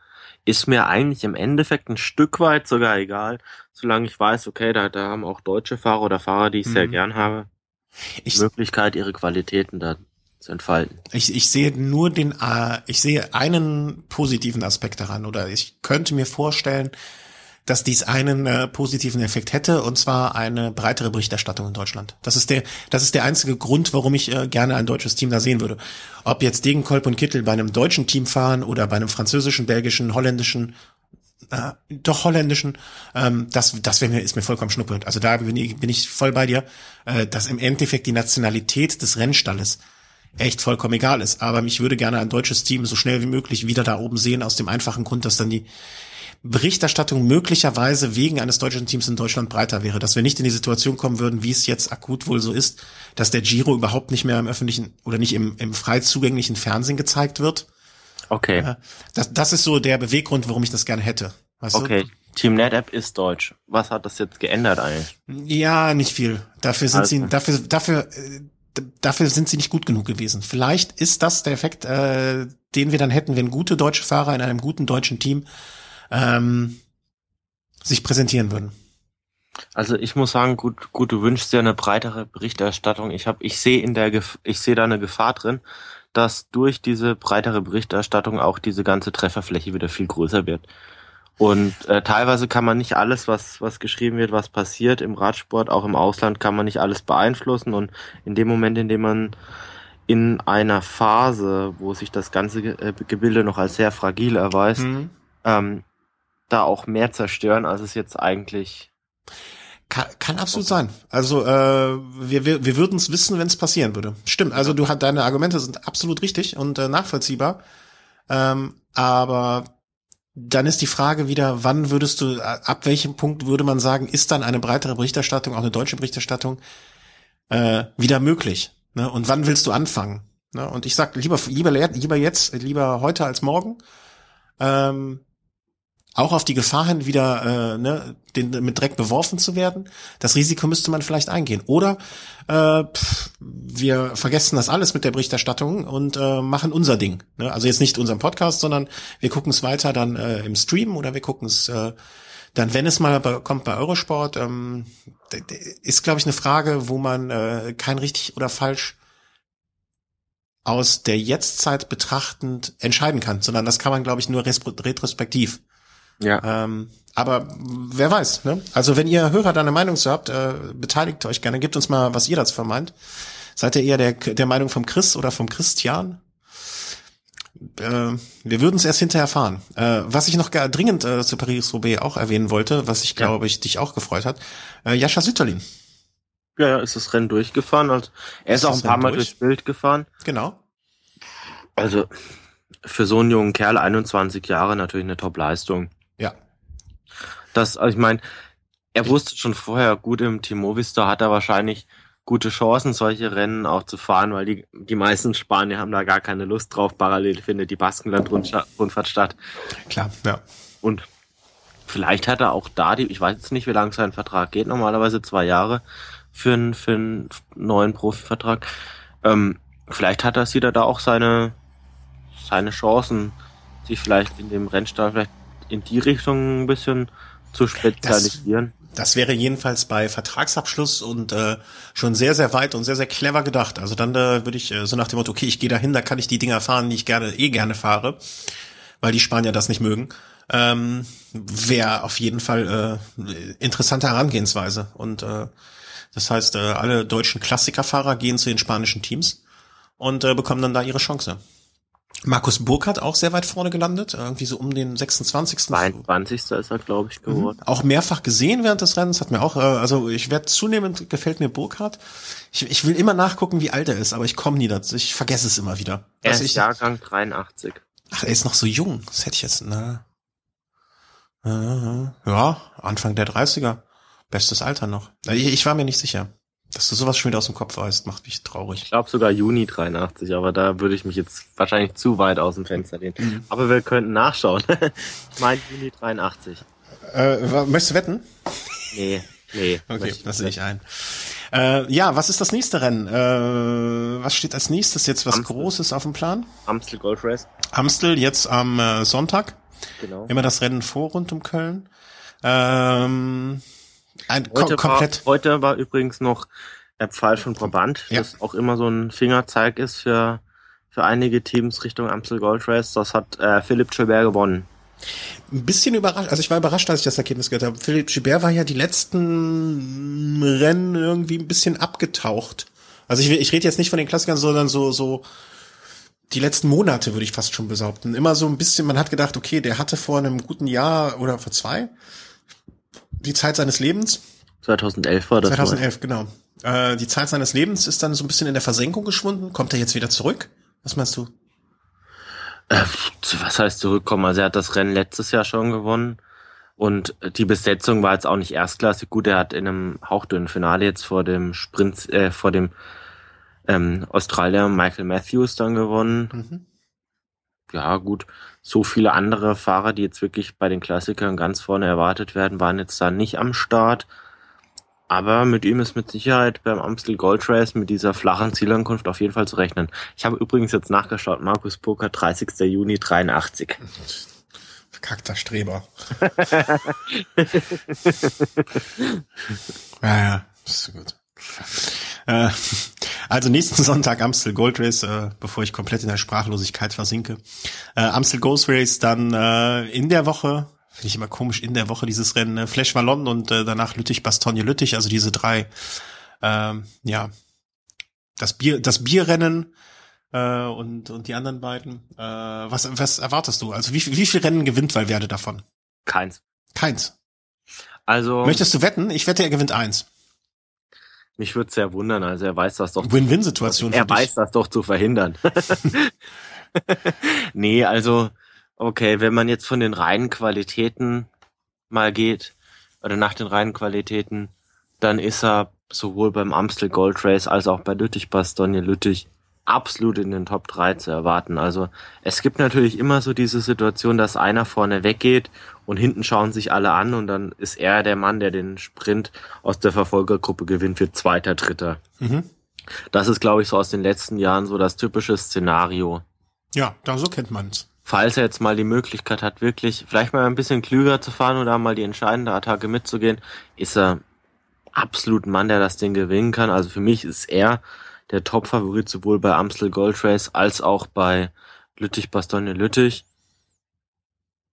ist mir eigentlich im Endeffekt ein Stück weit sogar egal, solange ich weiß, okay, da, da haben auch deutsche Fahrer oder Fahrer, die ich mhm. sehr gern habe, ich, Möglichkeit, ihre Qualitäten da zu entfalten. Ich, ich sehe nur den, äh, ich sehe einen positiven Aspekt daran oder ich könnte mir vorstellen, dass dies einen äh, positiven Effekt hätte, und zwar eine breitere Berichterstattung in Deutschland. Das ist der, das ist der einzige Grund, warum ich äh, gerne ein deutsches Team da sehen würde. Ob jetzt Degenkolb und Kittel bei einem deutschen Team fahren oder bei einem französischen, belgischen, holländischen, äh, doch holländischen, ähm, das, das wäre mir, ist mir vollkommen schnuppe. Also da bin ich, bin ich voll bei dir, äh, dass im Endeffekt die Nationalität des Rennstalles echt vollkommen egal ist. Aber ich würde gerne ein deutsches Team so schnell wie möglich wieder da oben sehen, aus dem einfachen Grund, dass dann die Berichterstattung möglicherweise wegen eines deutschen Teams in Deutschland breiter wäre, dass wir nicht in die Situation kommen würden, wie es jetzt akut wohl so ist, dass der Giro überhaupt nicht mehr im öffentlichen oder nicht im, im frei zugänglichen Fernsehen gezeigt wird. Okay. Das, das ist so der Beweggrund, warum ich das gerne hätte. Weißt okay. Du? Team NetApp ist deutsch. Was hat das jetzt geändert eigentlich? Ja, nicht viel. Dafür sind also. sie, dafür, dafür, äh, dafür sind sie nicht gut genug gewesen. Vielleicht ist das der Effekt, äh, den wir dann hätten, wenn gute deutsche Fahrer in einem guten deutschen Team ähm, sich präsentieren würden. Also ich muss sagen, gut, gut, du wünschst dir eine breitere Berichterstattung. Ich habe, ich sehe in der, ich sehe da eine Gefahr drin, dass durch diese breitere Berichterstattung auch diese ganze Trefferfläche wieder viel größer wird. Und äh, teilweise kann man nicht alles, was was geschrieben wird, was passiert im Radsport, auch im Ausland, kann man nicht alles beeinflussen. Und in dem Moment, in dem man in einer Phase, wo sich das ganze äh, Gebilde noch als sehr fragil erweist, mhm. ähm, da auch mehr zerstören, als es jetzt eigentlich. Kann, kann absolut sein. Also äh, wir, wir, wir würden es wissen, wenn es passieren würde. Stimmt. Also du hast deine Argumente sind absolut richtig und äh, nachvollziehbar. Ähm, aber dann ist die Frage wieder, wann würdest du, ab welchem Punkt würde man sagen, ist dann eine breitere Berichterstattung, auch eine deutsche Berichterstattung, äh, wieder möglich? Ne? Und wann willst du anfangen? Ne? Und ich sag lieber, lieber, lieber jetzt, lieber heute als morgen. Ähm, auch auf die Gefahr hin, wieder äh, ne, den, mit Dreck beworfen zu werden. Das Risiko müsste man vielleicht eingehen. Oder äh, pff, wir vergessen das alles mit der Berichterstattung und äh, machen unser Ding. Ne? Also jetzt nicht unseren Podcast, sondern wir gucken es weiter dann äh, im Stream oder wir gucken es äh, dann, wenn es mal kommt bei Eurosport. Ähm, ist, glaube ich, eine Frage, wo man äh, kein richtig oder falsch aus der Jetztzeit betrachtend entscheiden kann, sondern das kann man, glaube ich, nur retrospektiv. Ja. Ähm, aber wer weiß, ne? Also wenn ihr Hörer da eine Meinung zu habt, äh, beteiligt euch gerne, gebt uns mal, was ihr dazu vermeint. Seid ihr eher der, der Meinung vom Chris oder vom Christian? Äh, wir würden es erst hinterher erfahren. Äh, was ich noch gar dringend äh, zu Paris-Roubaix auch erwähnen wollte, was ich glaube ich dich auch gefreut hat, äh, Jascha Sütterlin. Ja, ja, ist das Rennen durchgefahren. Also er ist, ist auch ein paar Mal durch? durchs Bild gefahren. Genau. Also für so einen jungen Kerl, 21 Jahre, natürlich eine Top-Leistung. Ja. Das, also ich meine, er wusste schon vorher, gut im Team Movistar hat er wahrscheinlich gute Chancen, solche Rennen auch zu fahren, weil die, die meisten Spanier haben da gar keine Lust drauf. Parallel findet die Baskenland-Rundfahrt statt. Klar, ja. Und vielleicht hat er auch da die, ich weiß jetzt nicht, wie lange sein Vertrag geht, normalerweise zwei Jahre für einen, für einen neuen Profivertrag. Ähm, vielleicht hat er wieder da auch seine, seine Chancen, sich vielleicht in dem Rennstall vielleicht in die Richtung ein bisschen zu spezialisieren. Das, das wäre jedenfalls bei Vertragsabschluss und äh, schon sehr, sehr weit und sehr, sehr clever gedacht. Also dann äh, würde ich äh, so nach dem Motto, okay, ich gehe dahin, da kann ich die Dinger fahren, die ich gerne, eh gerne fahre, weil die Spanier das nicht mögen. Ähm, wäre auf jeden Fall äh, interessante Herangehensweise. Und äh, das heißt, äh, alle deutschen Klassikerfahrer gehen zu den spanischen Teams und äh, bekommen dann da ihre Chance. Markus Burkhardt auch sehr weit vorne gelandet, irgendwie so um den 26. 22. ist er, glaube ich, geworden. Mhm. Auch mehrfach gesehen während des Rennens, hat mir auch, äh, also ich werde zunehmend, gefällt mir Burkhardt. Ich, ich will immer nachgucken, wie alt er ist, aber ich komme nie dazu, ich vergesse es immer wieder. Er ist ich, Jahrgang 83. Ach, er ist noch so jung, das hätte ich jetzt, na. Ja, Anfang der 30er. Bestes Alter noch. Ich, ich war mir nicht sicher. Dass du sowas schon wieder aus dem Kopf weißt, macht mich traurig. Ich glaube sogar Juni 83, aber da würde ich mich jetzt wahrscheinlich zu weit aus dem Fenster lehnen. Mhm. Aber wir könnten nachschauen. ich meine Juni 83. Äh, möchtest du wetten? Nee, nee. Okay, das sehe ich ein. Äh, ja, was ist das nächste Rennen? Äh, was steht als nächstes jetzt was Amstel. Großes auf dem Plan? Amstel Gold Race. Amstel jetzt am äh, Sonntag. Genau. Immer das Rennen vor rund um Köln. Ähm, ein, heute, komplett. War, heute war übrigens noch der Pfeil von Brabant, ja. das auch immer so ein Fingerzeig ist für, für einige Teams Richtung Amstel Gold Race. Das hat äh, Philipp Gilbert gewonnen. Ein bisschen überrascht, also ich war überrascht, als ich das Ergebnis gehört habe. Philipp Gilbert war ja die letzten Rennen irgendwie ein bisschen abgetaucht. Also ich, ich rede jetzt nicht von den Klassikern, sondern so, so die letzten Monate, würde ich fast schon behaupten. Immer so ein bisschen, man hat gedacht, okay, der hatte vor einem guten Jahr oder vor zwei die Zeit seines Lebens. 2011 war das. 2011, mal. genau. Äh, die Zeit seines Lebens ist dann so ein bisschen in der Versenkung geschwunden. Kommt er jetzt wieder zurück? Was meinst du? Äh, was heißt zurückkommen? Also er hat das Rennen letztes Jahr schon gewonnen. Und die Besetzung war jetzt auch nicht erstklassig. Gut, er hat in einem hauchdünnen Finale jetzt vor dem Sprint, äh, vor dem ähm, Australier Michael Matthews dann gewonnen. Mhm ja gut, so viele andere Fahrer, die jetzt wirklich bei den Klassikern ganz vorne erwartet werden, waren jetzt da nicht am Start. Aber mit ihm ist mit Sicherheit beim Amstel Gold Race mit dieser flachen Zielankunft auf jeden Fall zu rechnen. Ich habe übrigens jetzt nachgeschaut, Markus Poker, 30. Juni 83. Verkackter Streber. ja, ja, ist gut. Äh, also nächsten Sonntag Amstel Gold Race, äh, bevor ich komplett in der Sprachlosigkeit versinke. Äh, Amstel Gold Race dann äh, in der Woche, finde ich immer komisch, in der Woche dieses Rennen, äh, Flash Wallon und äh, danach Lüttich, Bastogne, Lüttich, also diese drei, äh, ja, das Bier, das Bierrennen äh, und, und die anderen beiden. Äh, was, was erwartest du? Also wie, wie viel Rennen gewinnt Valverde davon? Keins. Keins. Also. Möchtest du wetten? Ich wette, er gewinnt eins. Mich würde sehr wundern, also er weiß das doch. Win-Win-Situation. Er weiß das doch zu verhindern. nee, also, okay, wenn man jetzt von den reinen Qualitäten mal geht, oder nach den reinen Qualitäten, dann ist er sowohl beim Amstel Gold Race als auch bei Lüttich Bastogne Lüttich absolut in den Top 3 zu erwarten. Also es gibt natürlich immer so diese Situation, dass einer vorne weggeht und hinten schauen sich alle an und dann ist er der Mann, der den Sprint aus der Verfolgergruppe gewinnt, für zweiter, dritter. Mhm. Das ist, glaube ich, so aus den letzten Jahren so das typische Szenario. Ja, da so kennt man's. Falls er jetzt mal die Möglichkeit hat, wirklich vielleicht mal ein bisschen klüger zu fahren oder mal die entscheidende Attacke mitzugehen, ist er absolut ein Mann, der das Ding gewinnen kann. Also für mich ist er der Top-Favorit sowohl bei Amstel Gold Race als auch bei Lüttich Bastogne Lüttich.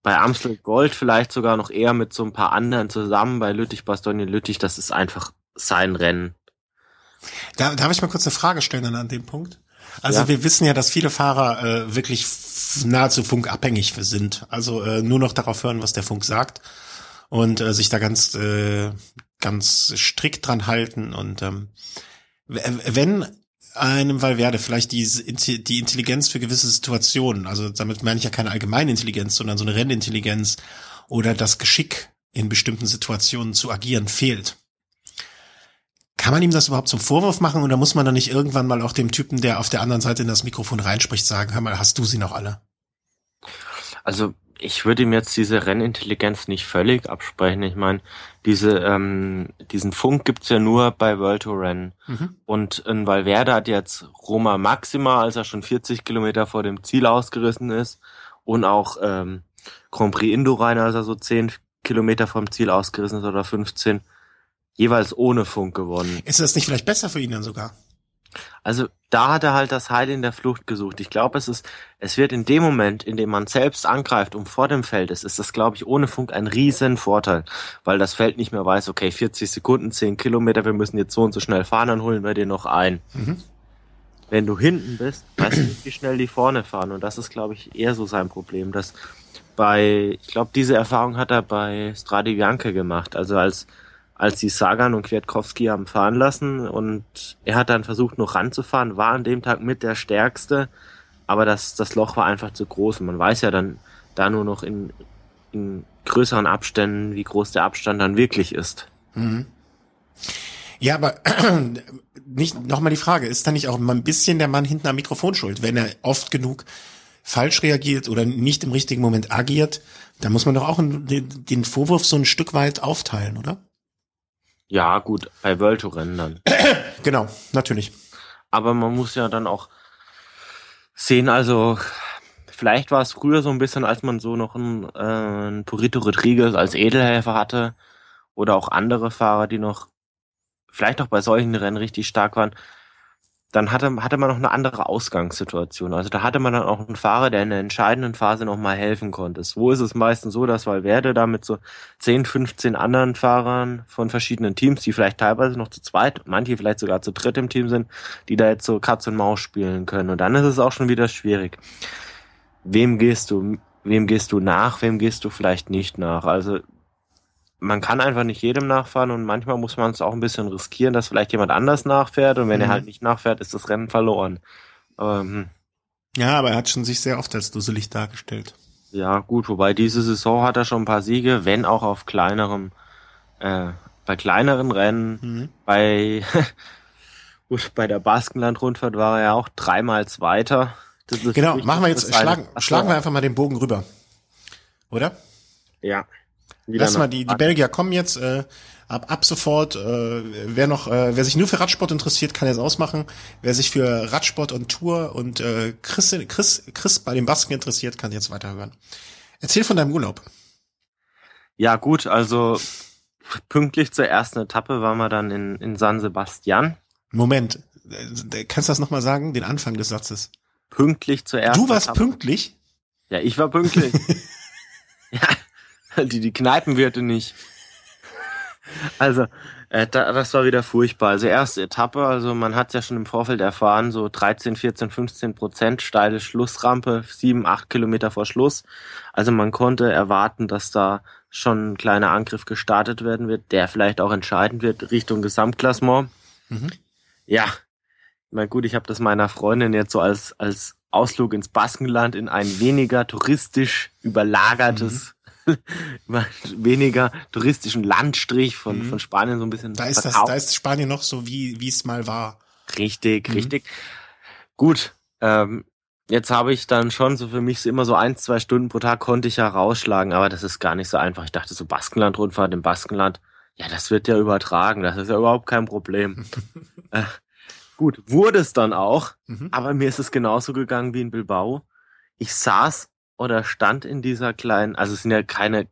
Bei Amstel Gold vielleicht sogar noch eher mit so ein paar anderen zusammen. Bei Lüttich Bastogne Lüttich, das ist einfach sein Rennen. Da, darf ich mal kurz eine Frage stellen dann an dem Punkt? Also ja. wir wissen ja, dass viele Fahrer äh, wirklich nahezu funkabhängig sind. Also äh, nur noch darauf hören, was der Funk sagt und äh, sich da ganz äh, ganz strikt dran halten. Und ähm, wenn einem Valverde vielleicht die, die Intelligenz für gewisse Situationen, also damit meine ich ja keine allgemeine Intelligenz, sondern so eine Rennintelligenz oder das Geschick in bestimmten Situationen zu agieren fehlt, kann man ihm das überhaupt zum Vorwurf machen oder muss man dann nicht irgendwann mal auch dem Typen, der auf der anderen Seite in das Mikrofon reinspricht, sagen, hör mal, hast du sie noch alle? Also ich würde ihm jetzt diese Rennintelligenz nicht völlig absprechen. Ich meine, diese, ähm, diesen Funk gibt's ja nur bei World Tour Rennen. Mhm. Und in Valverde hat jetzt Roma Maxima, als er schon 40 Kilometer vor dem Ziel ausgerissen ist, und auch ähm, Grand Prix Indurain, als er so 10 Kilometer vom Ziel ausgerissen ist oder 15, jeweils ohne Funk gewonnen. Ist das nicht vielleicht besser für ihn dann sogar? Also da hat er halt das Heil in der Flucht gesucht. Ich glaube, es ist, es wird in dem Moment, in dem man selbst angreift und vor dem Feld ist, ist das, glaube ich, ohne Funk ein riesen Vorteil, weil das Feld nicht mehr weiß, okay, 40 Sekunden, 10 Kilometer, wir müssen jetzt so und so schnell fahren, dann holen wir dir noch ein. Mhm. Wenn du hinten bist, weißt du nicht, wie schnell die vorne fahren und das ist, glaube ich, eher so sein Problem, dass bei, ich glaube, diese Erfahrung hat er bei Stradi Bianca gemacht, also als als die Sagan und Kwiatkowski haben fahren lassen und er hat dann versucht noch ranzufahren, war an dem Tag mit der stärkste, aber das, das Loch war einfach zu groß und man weiß ja dann da nur noch in, in größeren Abständen, wie groß der Abstand dann wirklich ist. Mhm. Ja, aber nicht nochmal die Frage, ist da nicht auch mal ein bisschen der Mann hinten am Mikrofon schuld, wenn er oft genug falsch reagiert oder nicht im richtigen Moment agiert, da muss man doch auch den Vorwurf so ein Stück weit aufteilen, oder? Ja, gut, bei World Tour Rennen dann. Genau, natürlich. Aber man muss ja dann auch sehen, also vielleicht war es früher so ein bisschen, als man so noch einen, äh, einen Purito Rodriguez als Edelhelfer hatte oder auch andere Fahrer, die noch vielleicht auch bei solchen Rennen richtig stark waren, dann hatte, hatte man noch eine andere Ausgangssituation. Also da hatte man dann auch einen Fahrer, der in der entscheidenden Phase nochmal helfen konnte. Wo ist es meistens so, dass Valverde da mit so 10, 15 anderen Fahrern von verschiedenen Teams, die vielleicht teilweise noch zu zweit, manche vielleicht sogar zu dritt im Team sind, die da jetzt so Katz und Maus spielen können. Und dann ist es auch schon wieder schwierig. Wem gehst du, wem gehst du nach, wem gehst du vielleicht nicht nach? Also man kann einfach nicht jedem nachfahren und manchmal muss man es auch ein bisschen riskieren, dass vielleicht jemand anders nachfährt und wenn mhm. er halt nicht nachfährt, ist das Rennen verloren. Ähm, ja, aber er hat schon sich sehr oft als dusselig dargestellt. Ja, gut, wobei diese Saison hat er schon ein paar Siege, wenn auch auf kleinerem, äh, bei kleineren Rennen, mhm. bei gut, bei der Baskenland-Rundfahrt war er ja auch dreimal Zweiter. genau, machen wir jetzt, schlagen, schlagen wir einfach mal den Bogen rüber. Oder? Ja. Lass mal, die, die Belgier kommen jetzt äh, ab, ab sofort. Äh, wer noch, äh, wer sich nur für Radsport interessiert, kann jetzt ausmachen. Wer sich für Radsport und Tour und äh, Chris, Chris, Chris bei den Basken interessiert, kann jetzt weiterhören. Erzähl von deinem Urlaub. Ja gut, also pünktlich zur ersten Etappe waren wir dann in, in San Sebastian. Moment, äh, kannst du das nochmal sagen, den Anfang des Satzes? Pünktlich zur ersten Du warst Etappe. pünktlich? Ja, ich war pünktlich. ja, die, die Kneipenwirte nicht. Also, äh, da, das war wieder furchtbar. Also erste Etappe, also man hat ja schon im Vorfeld erfahren, so 13, 14, 15 Prozent steile Schlussrampe, 7, 8 Kilometer vor Schluss. Also man konnte erwarten, dass da schon ein kleiner Angriff gestartet werden wird, der vielleicht auch entscheidend wird Richtung Gesamtklassement. Mhm. Ja, ich meine, gut, ich habe das meiner Freundin jetzt so als, als Ausflug ins Baskenland in ein weniger touristisch überlagertes mhm weniger touristischen Landstrich von, mhm. von Spanien so ein bisschen. Da ist das, da ist Spanien noch so wie, wie es mal war. Richtig, mhm. richtig. Gut, ähm, jetzt habe ich dann schon so für mich immer so ein, zwei Stunden pro Tag konnte ich ja rausschlagen, aber das ist gar nicht so einfach. Ich dachte so Baskenland-Rundfahrt im Baskenland, ja, das wird ja übertragen, das ist ja überhaupt kein Problem. äh, gut, wurde es dann auch, mhm. aber mir ist es genauso gegangen wie in Bilbao. Ich saß oder stand in dieser kleinen, also es sind ja keine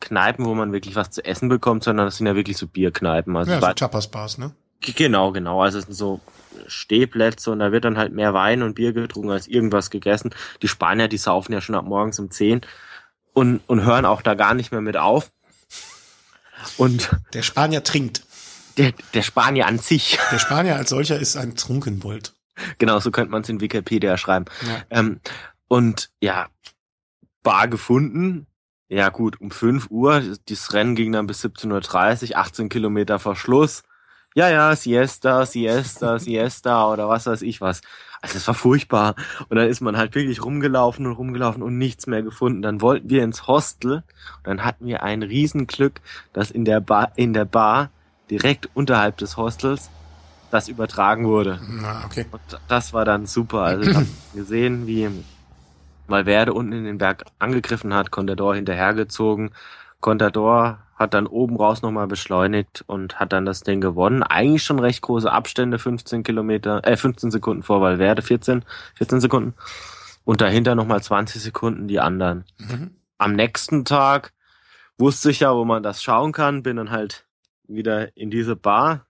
Kneipen, wo man wirklich was zu essen bekommt, sondern es sind ja wirklich so Bierkneipen. Also ja, so Tapas-Bars, ne? Genau, genau. Also es sind so Stehplätze und da wird dann halt mehr Wein und Bier getrunken als irgendwas gegessen. Die Spanier, die saufen ja schon ab morgens um 10 und, und hören auch da gar nicht mehr mit auf. Und der Spanier trinkt. Der, der Spanier an sich. Der Spanier als solcher ist ein Trunkenbold. Genau, so könnte man es in Wikipedia schreiben. Ja. Ähm, und ja, Bar gefunden. Ja gut, um 5 Uhr, das Rennen ging dann bis 17.30 Uhr, 18 Kilometer Verschluss. Ja, ja, Siesta, Siesta, Siesta oder was weiß ich was. Also es war furchtbar. Und dann ist man halt wirklich rumgelaufen und rumgelaufen und nichts mehr gefunden. Dann wollten wir ins Hostel und dann hatten wir ein Riesenglück, dass in der Bar, in der Bar direkt unterhalb des Hostels das übertragen wurde. Na, okay. Und das war dann super. Also ich habe gesehen, wie Valverde unten in den Berg angegriffen hat, Contador hinterhergezogen. Contador hat dann oben raus nochmal beschleunigt und hat dann das Ding gewonnen. Eigentlich schon recht große Abstände, 15 Kilometer, äh, 15 Sekunden vor Valverde, 14, 14 Sekunden. Und dahinter nochmal 20 Sekunden die anderen. Mhm. Am nächsten Tag wusste ich ja, wo man das schauen kann, bin dann halt wieder in diese Bar.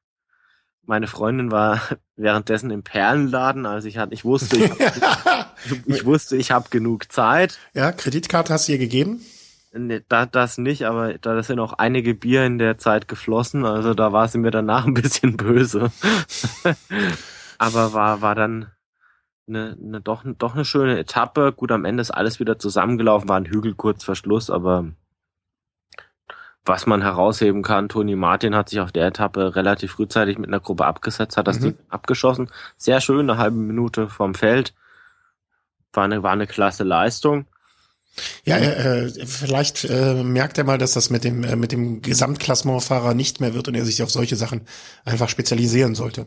Meine Freundin war währenddessen im Perlenladen, also ich hatte, ich wusste, ich, ich wusste, ich habe genug Zeit. Ja, Kreditkarte hast du ihr gegeben? Nee, da, das nicht, aber da sind auch einige Bier in der Zeit geflossen, also da war sie mir danach ein bisschen böse. aber war, war dann eine, eine, doch, doch eine schöne Etappe. Gut, am Ende ist alles wieder zusammengelaufen, war ein Hügel kurz vor Schluss, aber was man herausheben kann, Toni Martin hat sich auf der Etappe relativ frühzeitig mit einer Gruppe abgesetzt, hat das mhm. Ding abgeschossen. Sehr schön, eine halbe Minute vom Feld. War eine, war eine klasse Leistung. Ja, äh, vielleicht äh, merkt er mal, dass das mit dem äh, mit dem Gesamtklassementfahrer nicht mehr wird und er sich auf solche Sachen einfach spezialisieren sollte.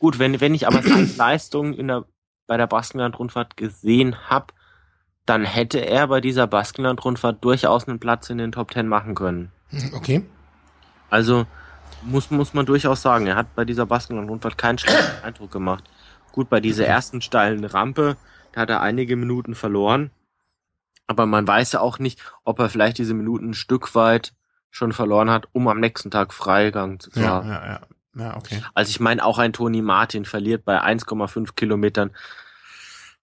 Gut, wenn wenn ich aber seine Leistung in der bei der Baskenland-Rundfahrt gesehen habe, dann hätte er bei dieser Baskenland-Rundfahrt durchaus einen Platz in den Top Ten machen können. Hm, okay. Also muss muss man durchaus sagen, er hat bei dieser Baskenland-Rundfahrt keinen schlechten Eindruck gemacht. Gut, bei dieser ersten steilen Rampe, da hat er einige Minuten verloren aber man weiß ja auch nicht, ob er vielleicht diese Minuten ein Stück weit schon verloren hat, um am nächsten Tag Freigang zu haben. Ja, ja, ja. Ja, okay. Also ich meine, auch ein Toni Martin verliert bei 1,5 Kilometern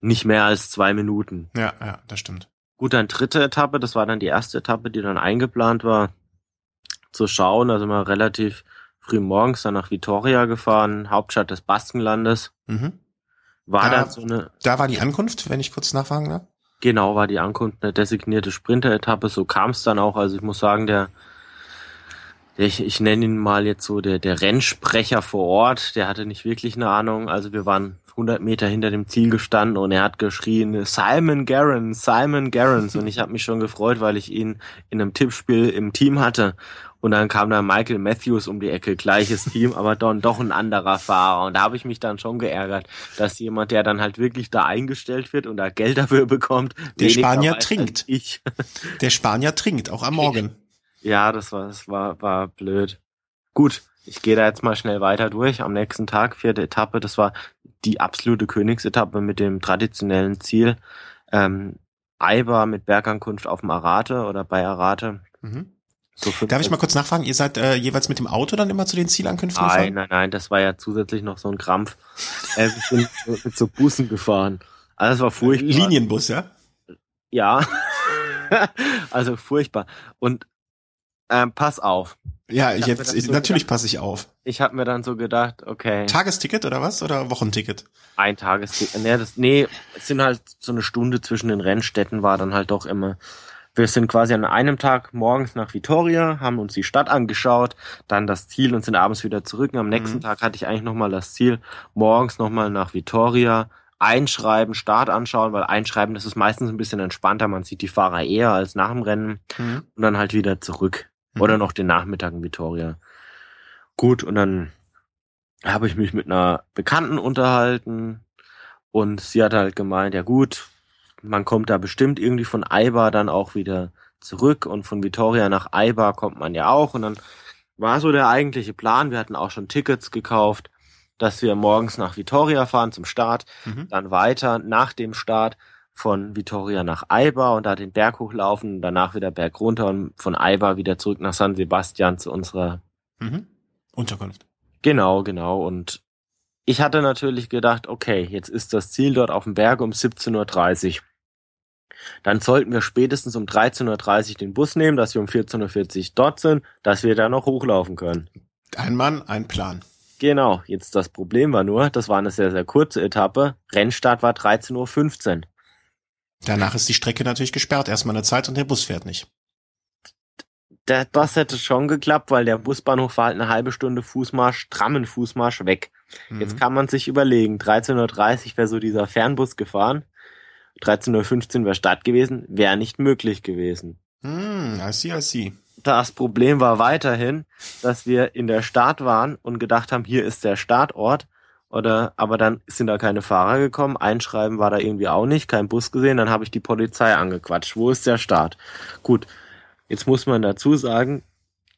nicht mehr als zwei Minuten. Ja, ja, das stimmt. Gut, dann dritte Etappe, das war dann die erste Etappe, die dann eingeplant war, zu schauen. Also mal relativ früh morgens dann nach Vitoria gefahren, Hauptstadt des Baskenlandes. Mhm. War da, so eine. Da war die Ankunft, wenn ich kurz nachfragen darf? Genau, war die Ankunft eine designierte Sprinter-Etappe. So kam es dann auch. Also ich muss sagen, der, der ich, ich nenne ihn mal jetzt so der, der Rennsprecher vor Ort, der hatte nicht wirklich eine Ahnung. Also wir waren 100 Meter hinter dem Ziel gestanden und er hat geschrien, Simon Garron, Simon Garrons. Und ich habe mich schon gefreut, weil ich ihn in einem Tippspiel im Team hatte. Und dann kam da Michael Matthews um die Ecke, gleiches Team, aber dann doch ein anderer Fahrer. Und da habe ich mich dann schon geärgert, dass jemand, der dann halt wirklich da eingestellt wird und da Geld dafür bekommt, der Spanier trinkt. Ich. Der Spanier trinkt, auch am Morgen. Ja, das war, das war, war blöd. Gut, ich gehe da jetzt mal schnell weiter durch. Am nächsten Tag, vierte Etappe, das war die absolute Königsetappe mit dem traditionellen Ziel. Ähm, Eiber mit Bergankunft auf dem Arate oder bei Arate. Mhm. So Darf ich mal kurz nachfragen? Ihr seid äh, jeweils mit dem Auto dann immer zu den Zielankünften nein, gefahren? Nein, nein, nein, das war ja zusätzlich noch so ein Krampf. äh, wir sind mit so Bussen gefahren. Also das war furchtbar. Linienbus, ja? Ja. also furchtbar. Und ähm, pass auf. Ja, ich jetzt, so natürlich passe ich auf. Ich habe mir dann so gedacht, okay. Tagesticket oder was? Oder Wochenticket? Ein Tagesticket. Nee, das, nee, es sind halt so eine Stunde zwischen den Rennstätten war dann halt doch immer wir sind quasi an einem Tag morgens nach Vitoria, haben uns die Stadt angeschaut, dann das Ziel und sind abends wieder zurück. Und am nächsten mhm. Tag hatte ich eigentlich nochmal das Ziel, morgens nochmal nach Vitoria, einschreiben, Start anschauen, weil einschreiben, das ist meistens ein bisschen entspannter. Man sieht die Fahrer eher als nach dem Rennen mhm. und dann halt wieder zurück. Mhm. Oder noch den Nachmittag in Vitoria. Gut, und dann habe ich mich mit einer Bekannten unterhalten und sie hat halt gemeint, ja gut, man kommt da bestimmt irgendwie von Aiba dann auch wieder zurück und von Vitoria nach Aiba kommt man ja auch und dann war so der eigentliche Plan. Wir hatten auch schon Tickets gekauft, dass wir morgens nach Vitoria fahren zum Start, mhm. dann weiter nach dem Start von Vitoria nach Aiba und da den Berg hochlaufen, danach wieder Berg runter und von Aiba wieder zurück nach San Sebastian zu unserer mhm. Unterkunft. Genau, genau. Und ich hatte natürlich gedacht, okay, jetzt ist das Ziel dort auf dem Berg um 17.30 Uhr. Dann sollten wir spätestens um 13.30 Uhr den Bus nehmen, dass wir um 14.40 Uhr dort sind, dass wir da noch hochlaufen können. Ein Mann, ein Plan. Genau, jetzt das Problem war nur, das war eine sehr, sehr kurze Etappe. Rennstart war 13.15 Uhr. Danach ist die Strecke natürlich gesperrt, erstmal eine Zeit und der Bus fährt nicht. Das hätte schon geklappt, weil der Busbahnhof war halt eine halbe Stunde Fußmarsch, strammen Fußmarsch weg. Mhm. Jetzt kann man sich überlegen, 13.30 Uhr wäre so dieser Fernbus gefahren, 13.15 Uhr wäre Start gewesen, wäre nicht möglich gewesen. Hm, I see, I see. Das Problem war weiterhin, dass wir in der Stadt waren und gedacht haben, hier ist der Startort. Oder, aber dann sind da keine Fahrer gekommen, einschreiben war da irgendwie auch nicht, kein Bus gesehen, dann habe ich die Polizei angequatscht. Wo ist der Start? Gut, jetzt muss man dazu sagen,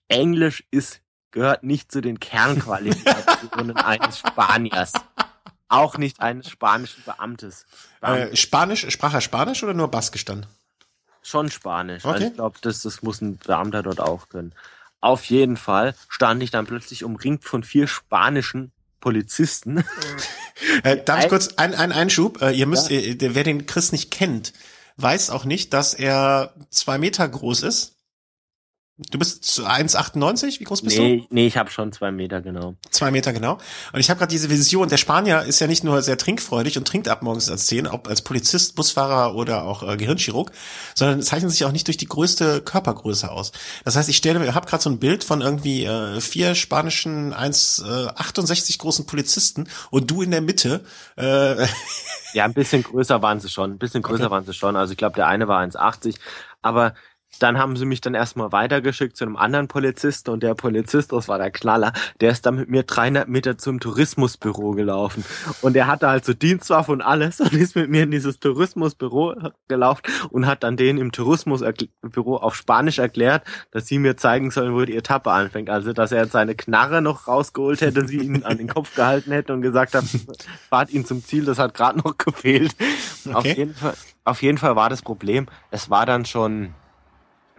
Englisch ist, gehört nicht zu den Kernqualifikationen eines Spaniers. Auch nicht eines spanischen Beamtes. Äh, Spanisch, sprach er Spanisch oder nur Baskisch dann? Schon Spanisch. Okay. Also ich glaube, das, das muss ein Beamter dort auch können. Auf jeden Fall stand ich dann plötzlich umringt von vier spanischen Polizisten. äh, darf ich kurz einen, einen Einschub? Äh, ihr müsst, ja. äh, wer den Chris nicht kennt, weiß auch nicht, dass er zwei Meter groß ist. Du bist 1,98? Wie groß bist nee, du? Nee, ich habe schon zwei Meter genau. Zwei Meter genau. Und ich habe gerade diese Vision, der Spanier ist ja nicht nur sehr trinkfreudig und trinkt ab morgens als zehn, ob als Polizist, Busfahrer oder auch äh, Gehirnchirurg, sondern zeichnet sich auch nicht durch die größte Körpergröße aus. Das heißt, ich stelle mir, habe gerade so ein Bild von irgendwie äh, vier spanischen 1,68 äh, großen Polizisten und du in der Mitte. Äh, ja, ein bisschen größer waren sie schon. Ein bisschen größer okay. waren sie schon. Also ich glaube, der eine war 1,80. Aber dann haben sie mich dann erstmal weitergeschickt zu einem anderen Polizisten und der Polizist, das war der Knaller, der ist dann mit mir 300 Meter zum Tourismusbüro gelaufen und er hatte halt so Dienstwaffe und alles und ist mit mir in dieses Tourismusbüro gelaufen und hat dann denen im Tourismusbüro auf Spanisch erklärt, dass sie mir zeigen sollen, wo die Etappe anfängt. Also, dass er seine Knarre noch rausgeholt hätte, sie ihn an den Kopf gehalten hätte und gesagt hat, fahrt ihn zum Ziel, das hat gerade noch gefehlt. Okay. Auf jeden Fall, auf jeden Fall war das Problem, es war dann schon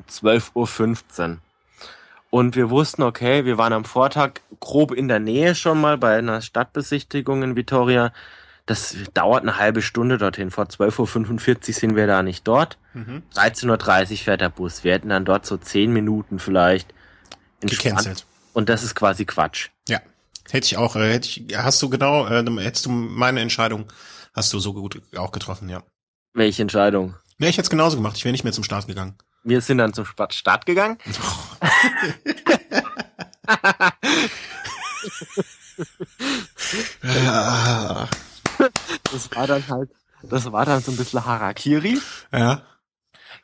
12.15 Uhr. Und wir wussten, okay, wir waren am Vortag grob in der Nähe schon mal bei einer Stadtbesichtigung in Vitoria. Das dauert eine halbe Stunde dorthin. Vor 12.45 Uhr sind wir da nicht dort. Mhm. 13.30 Uhr fährt der Bus. Wir hätten dann dort so 10 Minuten vielleicht gecancelt. Und das ist quasi Quatsch. Ja. Hätte ich auch, äh, hätte ich, hast du genau, äh, hättest du meine Entscheidung, hast du so gut auch getroffen, ja. Welche Entscheidung? Nee, ich hätte es genauso gemacht. Ich wäre nicht mehr zum Start gegangen. Wir sind dann zum Start gegangen. das war dann halt, das war dann so ein bisschen Harakiri. Ja.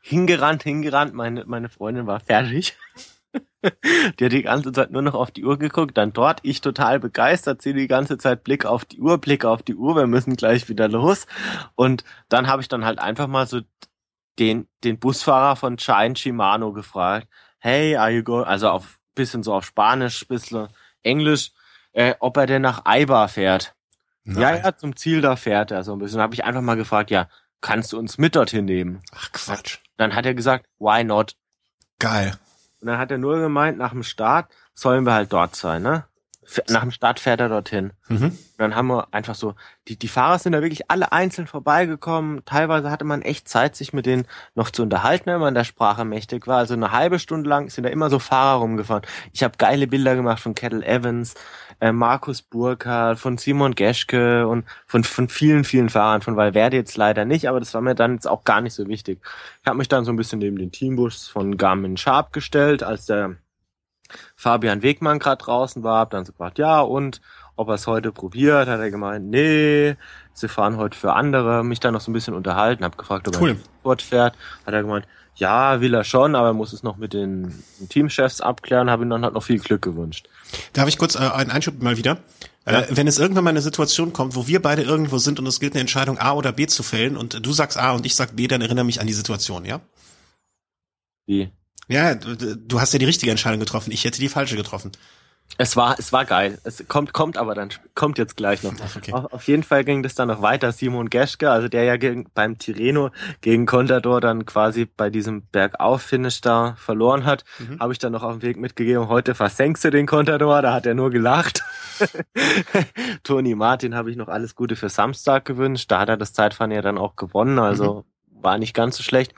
Hingerannt, hingerannt, meine, meine Freundin war fertig. Die hat die ganze Zeit nur noch auf die Uhr geguckt, dann dort, ich total begeistert, sie die ganze Zeit Blick auf die Uhr, Blick auf die Uhr, wir müssen gleich wieder los. Und dann habe ich dann halt einfach mal so den, den Busfahrer von Chine Shimano gefragt, hey, are you going, also auf, bisschen so auf Spanisch, bisschen Englisch, äh, ob er denn nach Aiba fährt. Nein. Ja, ja, zum Ziel da fährt er so ein bisschen. Habe ich einfach mal gefragt, ja, kannst du uns mit dorthin nehmen? Ach Quatsch. Dann hat er gesagt, why not? Geil. Und dann hat er nur gemeint, nach dem Start sollen wir halt dort sein, ne? Nach dem Start fährt er dorthin. Mhm. Und dann haben wir einfach so, die, die Fahrer sind da wirklich alle einzeln vorbeigekommen. Teilweise hatte man echt Zeit, sich mit denen noch zu unterhalten, wenn man der Sprache mächtig war. Also eine halbe Stunde lang sind da immer so Fahrer rumgefahren. Ich habe geile Bilder gemacht von Kettle Evans, äh, Markus Burkhardt, von Simon Geschke und von, von vielen, vielen Fahrern. Von Valverde jetzt leider nicht, aber das war mir dann jetzt auch gar nicht so wichtig. Ich habe mich dann so ein bisschen neben den Teambus von Garmin Sharp gestellt, als der Fabian Wegmann gerade draußen war, hab dann so gefragt, ja, und ob er es heute probiert, hat er gemeint, nee, sie fahren heute für andere, mich dann noch so ein bisschen unterhalten, hab gefragt, ob cool. er fortfährt, hat er gemeint, ja, will er schon, aber er muss es noch mit den, den Teamchefs abklären, habe ihm dann halt noch viel Glück gewünscht. Darf ich kurz äh, einen Einschub mal wieder? Äh, ja. Äh, wenn es irgendwann mal eine Situation kommt, wo wir beide irgendwo sind und es gilt eine Entscheidung A oder B zu fällen und du sagst A und ich sag B, dann erinnere mich an die Situation, ja? Wie? Ja, du, hast ja die richtige Entscheidung getroffen. Ich hätte die falsche getroffen. Es war, es war geil. Es kommt, kommt aber dann, kommt jetzt gleich noch. Okay. Auf, auf, jeden Fall ging das dann noch weiter. Simon Geschke, also der ja gegen, beim Tireno gegen Contador dann quasi bei diesem Bergauf-Finish da verloren hat, mhm. habe ich dann noch auf dem Weg mitgegeben. Heute versenkst du den Contador, da hat er nur gelacht. Toni Martin habe ich noch alles Gute für Samstag gewünscht. Da hat er das Zeitfahren ja dann auch gewonnen, also mhm. war nicht ganz so schlecht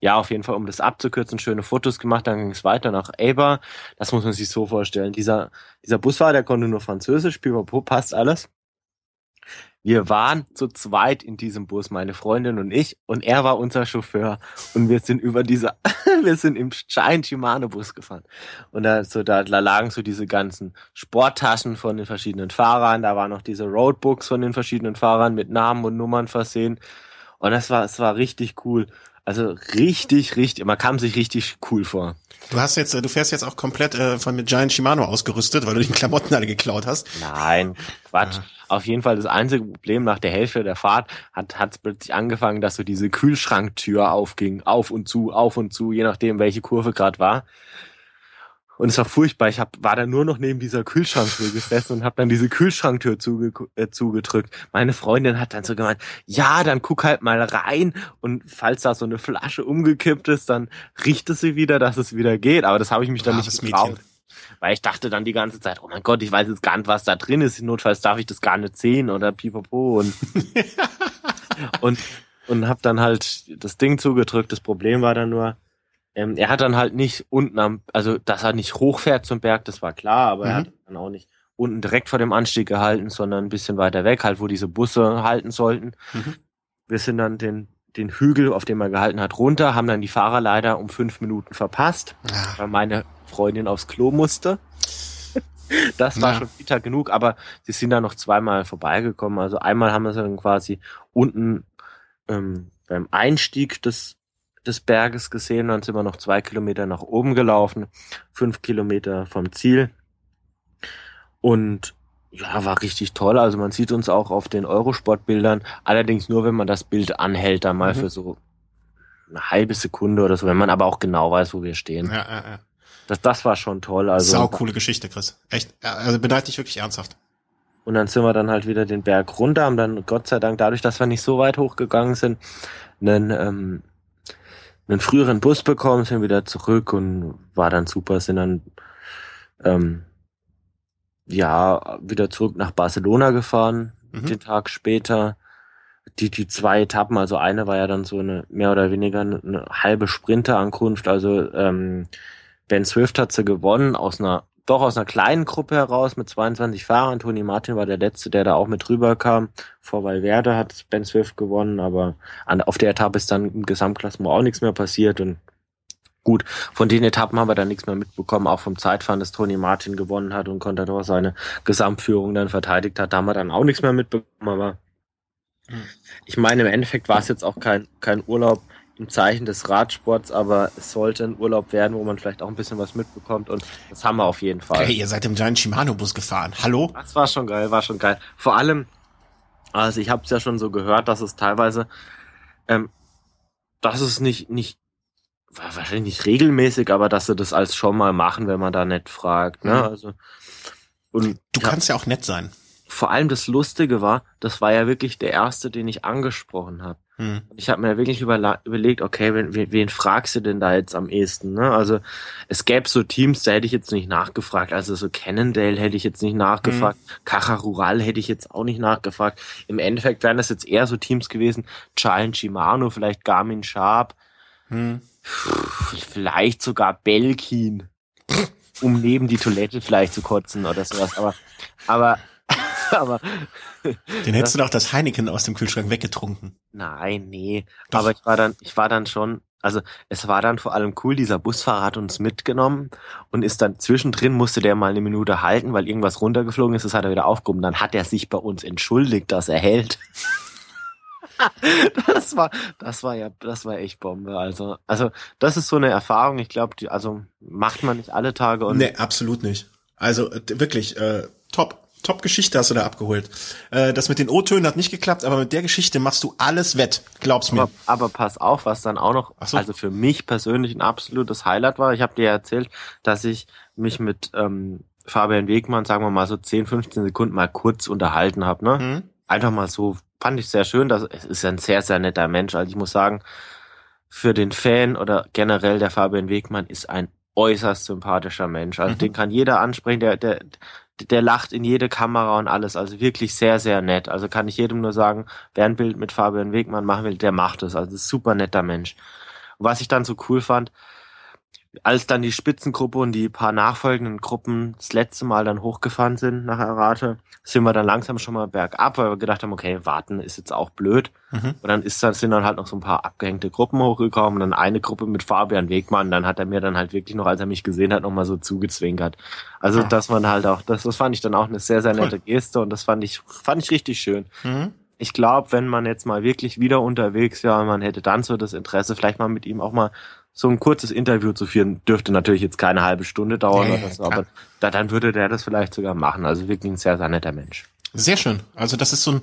ja, auf jeden Fall, um das abzukürzen, schöne Fotos gemacht, dann ging es weiter nach Eber. Das muss man sich so vorstellen. Dieser, dieser Busfahrer, der konnte nur Französisch, pipapo, passt alles. Wir waren zu zweit in diesem Bus, meine Freundin und ich, und er war unser Chauffeur. Und wir sind über diese, wir sind im Giant Shimano Bus gefahren. Und da, so, da, da lagen so diese ganzen Sporttaschen von den verschiedenen Fahrern, da waren noch diese Roadbooks von den verschiedenen Fahrern mit Namen und Nummern versehen. Und das war, es war richtig cool. Also richtig, richtig, man kam sich richtig cool vor. Du hast jetzt, du fährst jetzt auch komplett äh, von mit Giant Shimano ausgerüstet, weil du die Klamotten alle geklaut hast. Nein, Quatsch. Ja. Auf jeden Fall das einzige Problem nach der Hälfte der Fahrt hat hat plötzlich angefangen, dass so diese Kühlschranktür aufging, auf und zu, auf und zu, je nachdem welche Kurve gerade war. Und es war furchtbar. Ich hab, war da nur noch neben dieser Kühlschranktür gesessen und habe dann diese Kühlschranktür zuge, äh, zugedrückt. Meine Freundin hat dann so gemeint, ja, dann guck halt mal rein und falls da so eine Flasche umgekippt ist, dann riecht es sie wieder, dass es wieder geht. Aber das habe ich mich dann nicht getraut. Mädchen. Weil ich dachte dann die ganze Zeit, oh mein Gott, ich weiß jetzt gar nicht, was da drin ist. Notfalls darf ich das gar nicht sehen oder pipapo. Und, und, und habe dann halt das Ding zugedrückt. Das Problem war dann nur, ähm, er hat dann halt nicht unten am, also dass er nicht hochfährt zum Berg, das war klar, aber mhm. er hat dann auch nicht unten direkt vor dem Anstieg gehalten, sondern ein bisschen weiter weg, halt wo diese Busse halten sollten. Mhm. Wir sind dann den, den Hügel, auf dem er gehalten hat, runter, haben dann die Fahrer leider um fünf Minuten verpasst, ja. weil meine Freundin aufs Klo musste. Das war ja. schon bitter genug, aber sie sind da noch zweimal vorbeigekommen. Also einmal haben wir sie dann quasi unten ähm, beim Einstieg des des Berges gesehen. Dann sind wir noch zwei Kilometer nach oben gelaufen, fünf Kilometer vom Ziel. Und ja, war richtig toll. Also man sieht uns auch auf den Eurosport-Bildern. Allerdings nur, wenn man das Bild anhält, dann mal mhm. für so eine halbe Sekunde oder so, wenn man aber auch genau weiß, wo wir stehen. Ja, ja, ja. Das, das war schon toll. Also, Sau coole Geschichte, Chris. Echt, also beneide dich wirklich ernsthaft. Und dann sind wir dann halt wieder den Berg runter, haben dann Gott sei Dank dadurch, dass wir nicht so weit hochgegangen sind, einen ähm, einen früheren Bus bekommen, sind wieder zurück und war dann super, sind dann ähm, ja wieder zurück nach Barcelona gefahren, mhm. den Tag später. Die, die zwei Etappen, also eine war ja dann so eine mehr oder weniger eine, eine halbe Sprinterankunft, also ähm, Ben Swift hat sie gewonnen aus einer doch aus einer kleinen Gruppe heraus mit 22 Fahrern. Toni Martin war der Letzte, der da auch mit rüberkam. Vor Valverde hat Ben Swift gewonnen, aber an, auf der Etappe ist dann im Gesamtklassement auch nichts mehr passiert und gut, von den Etappen haben wir dann nichts mehr mitbekommen, auch vom Zeitfahren, dass Toni Martin gewonnen hat und Contador seine Gesamtführung dann verteidigt hat, da haben wir dann auch nichts mehr mitbekommen, aber hm. ich meine, im Endeffekt war es jetzt auch kein, kein Urlaub, im Zeichen des Radsports, aber es sollte ein Urlaub werden, wo man vielleicht auch ein bisschen was mitbekommt und das haben wir auf jeden Fall. Hey, ihr seid im Giant Shimano Bus gefahren. Hallo? Das war schon geil, war schon geil. Vor allem, also ich habe es ja schon so gehört, dass es teilweise, ähm, dass es nicht nicht wahrscheinlich nicht regelmäßig, aber dass sie das als schon mal machen, wenn man da nett fragt. Ne? Mhm. Also und du kannst hab, ja auch nett sein. Vor allem das Lustige war, das war ja wirklich der erste, den ich angesprochen habe. Hm. Ich habe mir wirklich überlegt, okay, wen, wen fragst du denn da jetzt am ehesten? Ne? Also es gäbe so Teams, da hätte ich jetzt nicht nachgefragt. Also so Cannondale hätte ich jetzt nicht nachgefragt. Hm. Caja Rural hätte ich jetzt auch nicht nachgefragt. Im Endeffekt wären das jetzt eher so Teams gewesen. Giant Shimano, vielleicht Garmin Sharp. Hm. Vielleicht sogar Belkin. um neben die Toilette vielleicht zu kotzen oder sowas. Aber, aber aber. Den hättest du doch das Heineken aus dem Kühlschrank weggetrunken. Nein, nee. Doch. Aber ich war dann, ich war dann schon, also es war dann vor allem cool, dieser Busfahrer hat uns mitgenommen und ist dann zwischendrin, musste der mal eine Minute halten, weil irgendwas runtergeflogen ist, das hat er wieder aufgehoben. Dann hat er sich bei uns entschuldigt, dass er hält. das war, das war ja, das war echt Bombe. Also, also das ist so eine Erfahrung. Ich glaube, also macht man nicht alle Tage. Und nee, absolut nicht. Also wirklich äh, top. Top-Geschichte hast du da abgeholt. Äh, das mit den O-Tönen hat nicht geklappt, aber mit der Geschichte machst du alles wett. Glaub's mir. Aber, aber pass auf, was dann auch noch, so. also für mich persönlich ein absolutes Highlight war. Ich habe dir ja erzählt, dass ich mich mit ähm, Fabian Wegmann, sagen wir mal so 10, 15 Sekunden mal kurz unterhalten habe. Ne? Mhm. Einfach mal so, fand ich sehr schön. Das es ist ein sehr, sehr netter Mensch. Also ich muss sagen, für den Fan oder generell der Fabian Wegmann ist ein äußerst sympathischer Mensch. Also mhm. den kann jeder ansprechen, der, der, der lacht in jede Kamera und alles. Also wirklich sehr, sehr nett. Also kann ich jedem nur sagen, wer ein Bild mit Fabian Wegmann machen will, der macht es. Also super netter Mensch. Was ich dann so cool fand, als dann die Spitzengruppe und die paar nachfolgenden Gruppen das letzte Mal dann hochgefahren sind nach Arate, sind wir dann langsam schon mal bergab, weil wir gedacht haben, okay, warten ist jetzt auch blöd. Mhm. Und dann ist dann, sind dann halt noch so ein paar abgehängte Gruppen hochgekommen, dann eine Gruppe mit Fabian Wegmann, dann hat er mir dann halt wirklich noch, als er mich gesehen hat, nochmal so zugezwinkert. Also, ja. dass man halt auch, das, das fand ich dann auch eine sehr, sehr nette Geste und das fand ich, fand ich richtig schön. Mhm. Ich glaube, wenn man jetzt mal wirklich wieder unterwegs wäre, man hätte dann so das Interesse, vielleicht mal mit ihm auch mal so ein kurzes Interview zu führen, dürfte natürlich jetzt keine halbe Stunde dauern, nee, so, aber da, dann würde der das vielleicht sogar machen. Also wirklich ein sehr, sehr netter Mensch. Sehr schön. Also das ist so ein,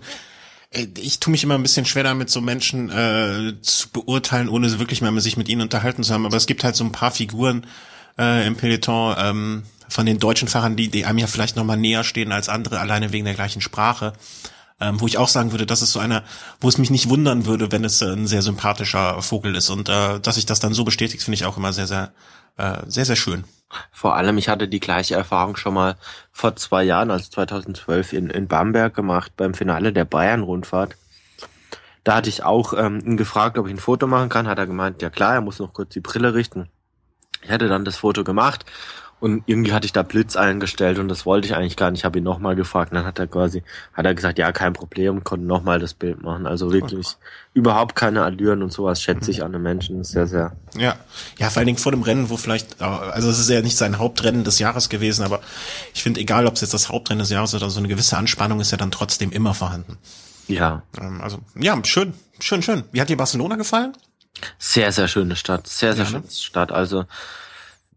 äh, ich tue mich immer ein bisschen schwer damit, so Menschen äh, zu beurteilen, ohne wirklich mal sich mit ihnen unterhalten zu haben. Aber es gibt halt so ein paar Figuren äh, im Peloton ähm, von den deutschen Fahrern, die, die einem ja vielleicht noch mal näher stehen als andere, alleine wegen der gleichen Sprache ähm, wo ich auch sagen würde, das ist so einer, wo es mich nicht wundern würde, wenn es äh, ein sehr sympathischer Vogel ist. Und äh, dass sich das dann so bestätigt, finde ich auch immer sehr, sehr, äh, sehr, sehr schön. Vor allem, ich hatte die gleiche Erfahrung schon mal vor zwei Jahren, also 2012 in, in Bamberg gemacht, beim Finale der Bayern-Rundfahrt. Da hatte ich auch ähm, ihn gefragt, ob ich ein Foto machen kann. Hat er gemeint, ja klar, er muss noch kurz die Brille richten. Ich hatte dann das Foto gemacht und irgendwie hatte ich da Blitz eingestellt und das wollte ich eigentlich gar nicht. Ich habe ihn nochmal gefragt und dann hat er quasi, hat er gesagt, ja, kein Problem, konnte nochmal das Bild machen. Also wirklich oh. überhaupt keine Allüren und sowas schätze ich mhm. an den Menschen sehr, sehr. Ja, ja, vor allen Dingen vor dem Rennen, wo vielleicht, also es ist ja nicht sein Hauptrennen des Jahres gewesen, aber ich finde, egal ob es jetzt das Hauptrennen des Jahres ist oder so eine gewisse Anspannung ist ja dann trotzdem immer vorhanden. Ja. Ähm, also, ja, schön, schön, schön. Wie hat dir Barcelona gefallen? Sehr, sehr schöne Stadt, sehr, sehr ja, ne? schöne Stadt. Also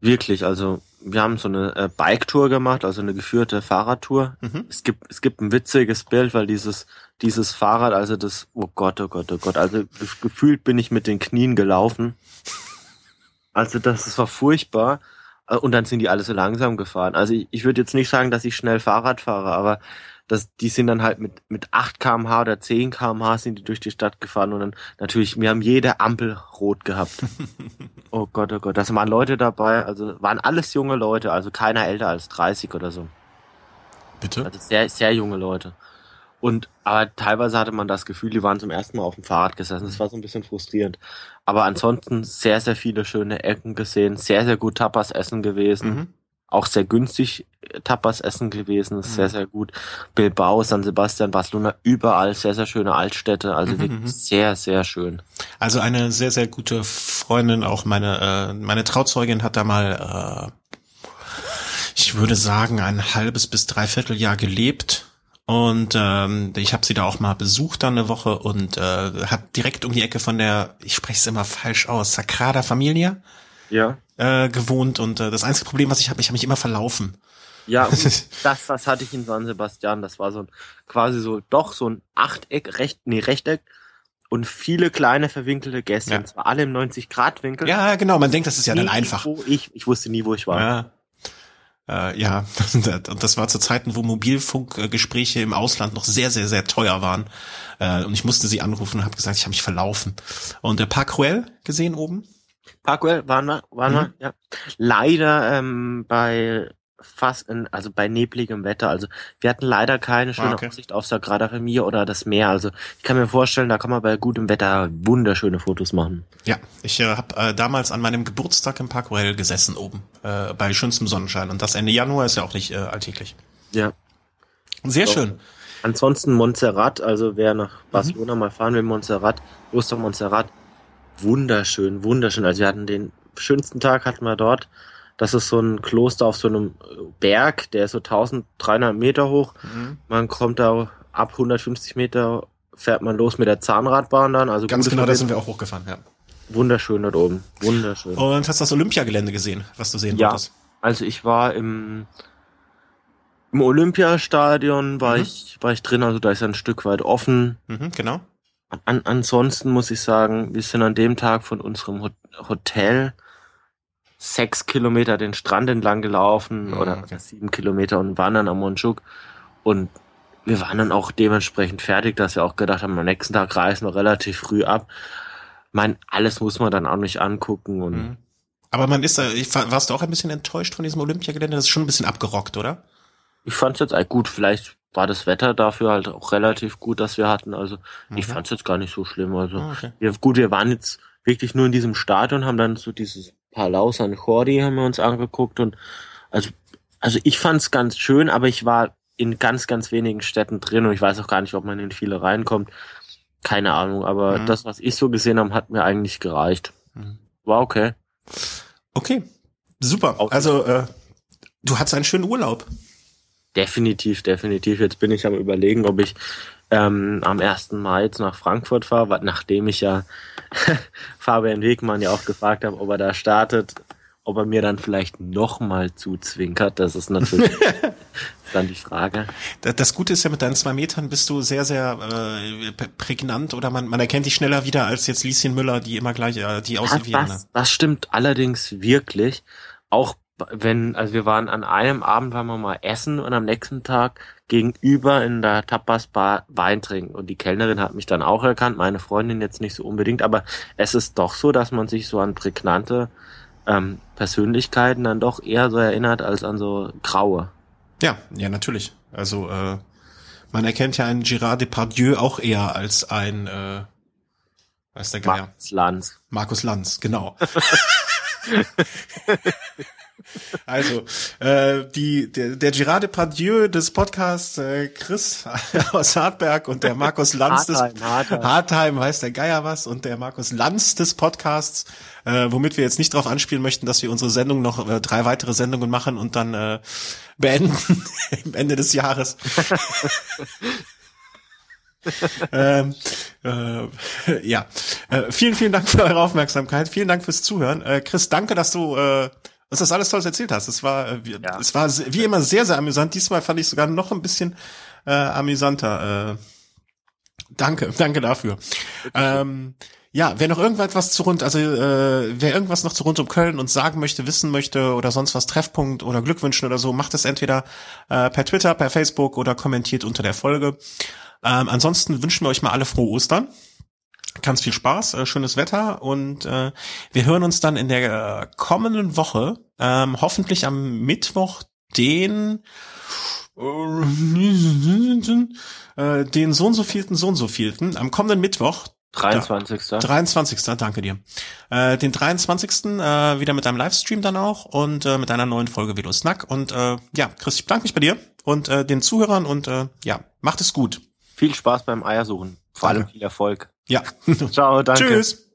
wirklich, also wir haben so eine äh, Bike-Tour gemacht, also eine geführte Fahrradtour. Mhm. Es gibt es gibt ein witziges Bild, weil dieses dieses Fahrrad, also das, oh Gott, oh Gott, oh Gott, also gefühlt bin ich mit den Knien gelaufen. Also das, das war furchtbar. Äh, und dann sind die alle so langsam gefahren. Also ich, ich würde jetzt nicht sagen, dass ich schnell Fahrrad fahre, aber das, die sind dann halt mit, mit 8 kmh oder 10 kmh sind die durch die Stadt gefahren und dann natürlich, wir haben jede Ampel rot gehabt. oh Gott, oh Gott, das waren Leute dabei, also waren alles junge Leute, also keiner älter als 30 oder so. Bitte? Also sehr, sehr junge Leute. Und, aber teilweise hatte man das Gefühl, die waren zum ersten Mal auf dem Fahrrad gesessen. Das war so ein bisschen frustrierend. Aber ansonsten sehr, sehr viele schöne Ecken gesehen, sehr, sehr gut Tapas essen gewesen. Mhm auch sehr günstig äh, Tapas essen gewesen, sehr, mhm. sehr gut. Bilbao, San Sebastian, Barcelona, überall sehr, sehr schöne Altstädte, also mhm. wirklich mhm. sehr, sehr schön. Also eine sehr, sehr gute Freundin, auch meine, äh, meine Trauzeugin hat da mal, äh, ich würde sagen, ein halbes bis dreiviertel Jahr gelebt. Und ähm, ich habe sie da auch mal besucht dann eine Woche und äh, hat direkt um die Ecke von der, ich spreche es immer falsch aus, Sagrada Familia ja. Äh, gewohnt und äh, das einzige Problem, was ich habe, ich habe mich immer verlaufen. Ja, das, das hatte ich in San Sebastian. Das war so ein quasi so doch so ein Achteck, recht, nee, Rechteck und viele kleine verwinkelte Gäste. Ja. Und zwar alle im 90-Grad-Winkel. Ja, genau. Man denkt, das ist ja dann einfach. Wo ich, ich wusste nie, wo ich war. Ja. Äh, ja, und das war zu Zeiten, wo Mobilfunkgespräche im Ausland noch sehr, sehr, sehr teuer waren. Äh, und ich musste sie anrufen und habe gesagt, ich habe mich verlaufen. Und der Park Cruel gesehen oben? Parkwell waren wir, waren mhm. wir, ja. Leider ähm, bei fast, in, also bei nebligem Wetter. Also wir hatten leider keine schöne okay. Aussicht auf Sagrada Familia oder das Meer. Also ich kann mir vorstellen, da kann man bei gutem Wetter wunderschöne Fotos machen. Ja, ich äh, habe äh, damals an meinem Geburtstag im Parkwell gesessen oben, äh, bei schönstem Sonnenschein. Und das Ende Januar ist ja auch nicht äh, alltäglich. Ja. Sehr so. schön. Ansonsten Montserrat, also wer nach mhm. Barcelona mhm. mal fahren will, Montserrat, Kloster Montserrat, wunderschön, wunderschön. Also wir hatten den schönsten Tag hatten wir dort. Das ist so ein Kloster auf so einem Berg, der ist so 1300 Meter hoch. Mhm. Man kommt da ab 150 Meter fährt man los mit der Zahnradbahn dann. Also ganz genau, da sind wir auch hochgefahren. Ja. Wunderschön dort oben, wunderschön. Und hast du das Olympiagelände gesehen, was du sehen ja. wolltest? Also ich war im im Olympiastadion war mhm. ich war ich drin, also da ist ein Stück weit offen. Mhm, genau. An, ansonsten muss ich sagen, wir sind an dem Tag von unserem Hotel sechs Kilometer den Strand entlang gelaufen oh, oder okay. sieben Kilometer und waren dann am Monchuk und wir waren dann auch dementsprechend fertig, dass wir auch gedacht haben, am nächsten Tag reisen wir relativ früh ab. Mein, alles muss man dann auch nicht angucken und mhm. Aber man ist da, warst du auch ein bisschen enttäuscht von diesem Olympiagelände? Das ist schon ein bisschen abgerockt, oder? Ich fand's jetzt halt gut. Vielleicht war das Wetter dafür halt auch relativ gut, dass wir hatten. Also mhm. ich fand's jetzt gar nicht so schlimm. Also ah, okay. wir, gut, wir waren jetzt wirklich nur in diesem Stadion, haben dann so dieses Palau San Jordi haben wir uns angeguckt und also also ich fand's ganz schön, aber ich war in ganz ganz wenigen Städten drin und ich weiß auch gar nicht, ob man in viele reinkommt. Keine Ahnung, aber mhm. das, was ich so gesehen habe, hat mir eigentlich gereicht. Mhm. War okay. Okay, super. Also äh, du hattest einen schönen Urlaub. Definitiv, definitiv. Jetzt bin ich am überlegen, ob ich ähm, am 1. Mai jetzt nach Frankfurt fahre, nachdem ich ja Fabian Wegmann ja auch gefragt habe, ob er da startet, ob er mir dann vielleicht nochmal zuzwinkert. Das ist natürlich dann die Frage. Das Gute ist ja, mit deinen zwei Metern bist du sehr, sehr äh, prägnant oder man, man erkennt dich schneller wieder als jetzt Lieschen Müller, die immer gleich, äh, die aussieht wie das, das stimmt allerdings wirklich. Auch wenn, also wir waren an einem Abend, waren wir mal essen und am nächsten Tag gegenüber in der Tapas-Bar Wein trinken. Und die Kellnerin hat mich dann auch erkannt, meine Freundin jetzt nicht so unbedingt, aber es ist doch so, dass man sich so an prägnante ähm, Persönlichkeiten dann doch eher so erinnert als an so graue. Ja, ja, natürlich. Also äh, man erkennt ja einen Gérard Depardieu auch eher als ein äh, was der Geier? Markus Lanz. Markus Lanz, genau. Also, äh, die, der, der Girard Depardieu des Podcasts äh, Chris aus Hartberg und der Markus Lanz des Hartheim, Hartheim heißt der Geier was und der Markus Lanz des Podcasts, äh, womit wir jetzt nicht darauf anspielen möchten, dass wir unsere Sendung noch äh, drei weitere Sendungen machen und dann äh, beenden am Ende des Jahres. ähm, äh, ja, äh, vielen, vielen Dank für eure Aufmerksamkeit. Vielen Dank fürs Zuhören. Äh, Chris, danke, dass du äh, was das alles Tolles erzählt hast. Es war, äh, ja. es war wie immer sehr, sehr amüsant. Diesmal fand ich sogar noch ein bisschen äh, amüsanter. Äh, danke, danke dafür. Ähm, ja, wer noch irgendwas zu rund, also äh, wer irgendwas noch zu rund um Köln uns sagen möchte, wissen möchte oder sonst was Treffpunkt oder Glückwünschen oder so, macht es entweder äh, per Twitter, per Facebook oder kommentiert unter der Folge. Ähm, ansonsten wünschen wir euch mal alle frohe Ostern ganz viel Spaß, äh, schönes Wetter und äh, wir hören uns dann in der äh, kommenden Woche, ähm, hoffentlich am Mittwoch, den äh, den so und so vielten, so und so vielten, am kommenden Mittwoch, 23. Da, 23. Danke dir. Äh, den 23. Äh, wieder mit einem Livestream dann auch und äh, mit einer neuen Folge Velo Snack. Und äh, ja, Chris, ich bedanke mich bei dir und äh, den Zuhörern und äh, ja, macht es gut. Viel Spaß beim Eiersuchen. Vor Danke. allem viel Erfolg. Ja. Ciao, danke. Tschüss.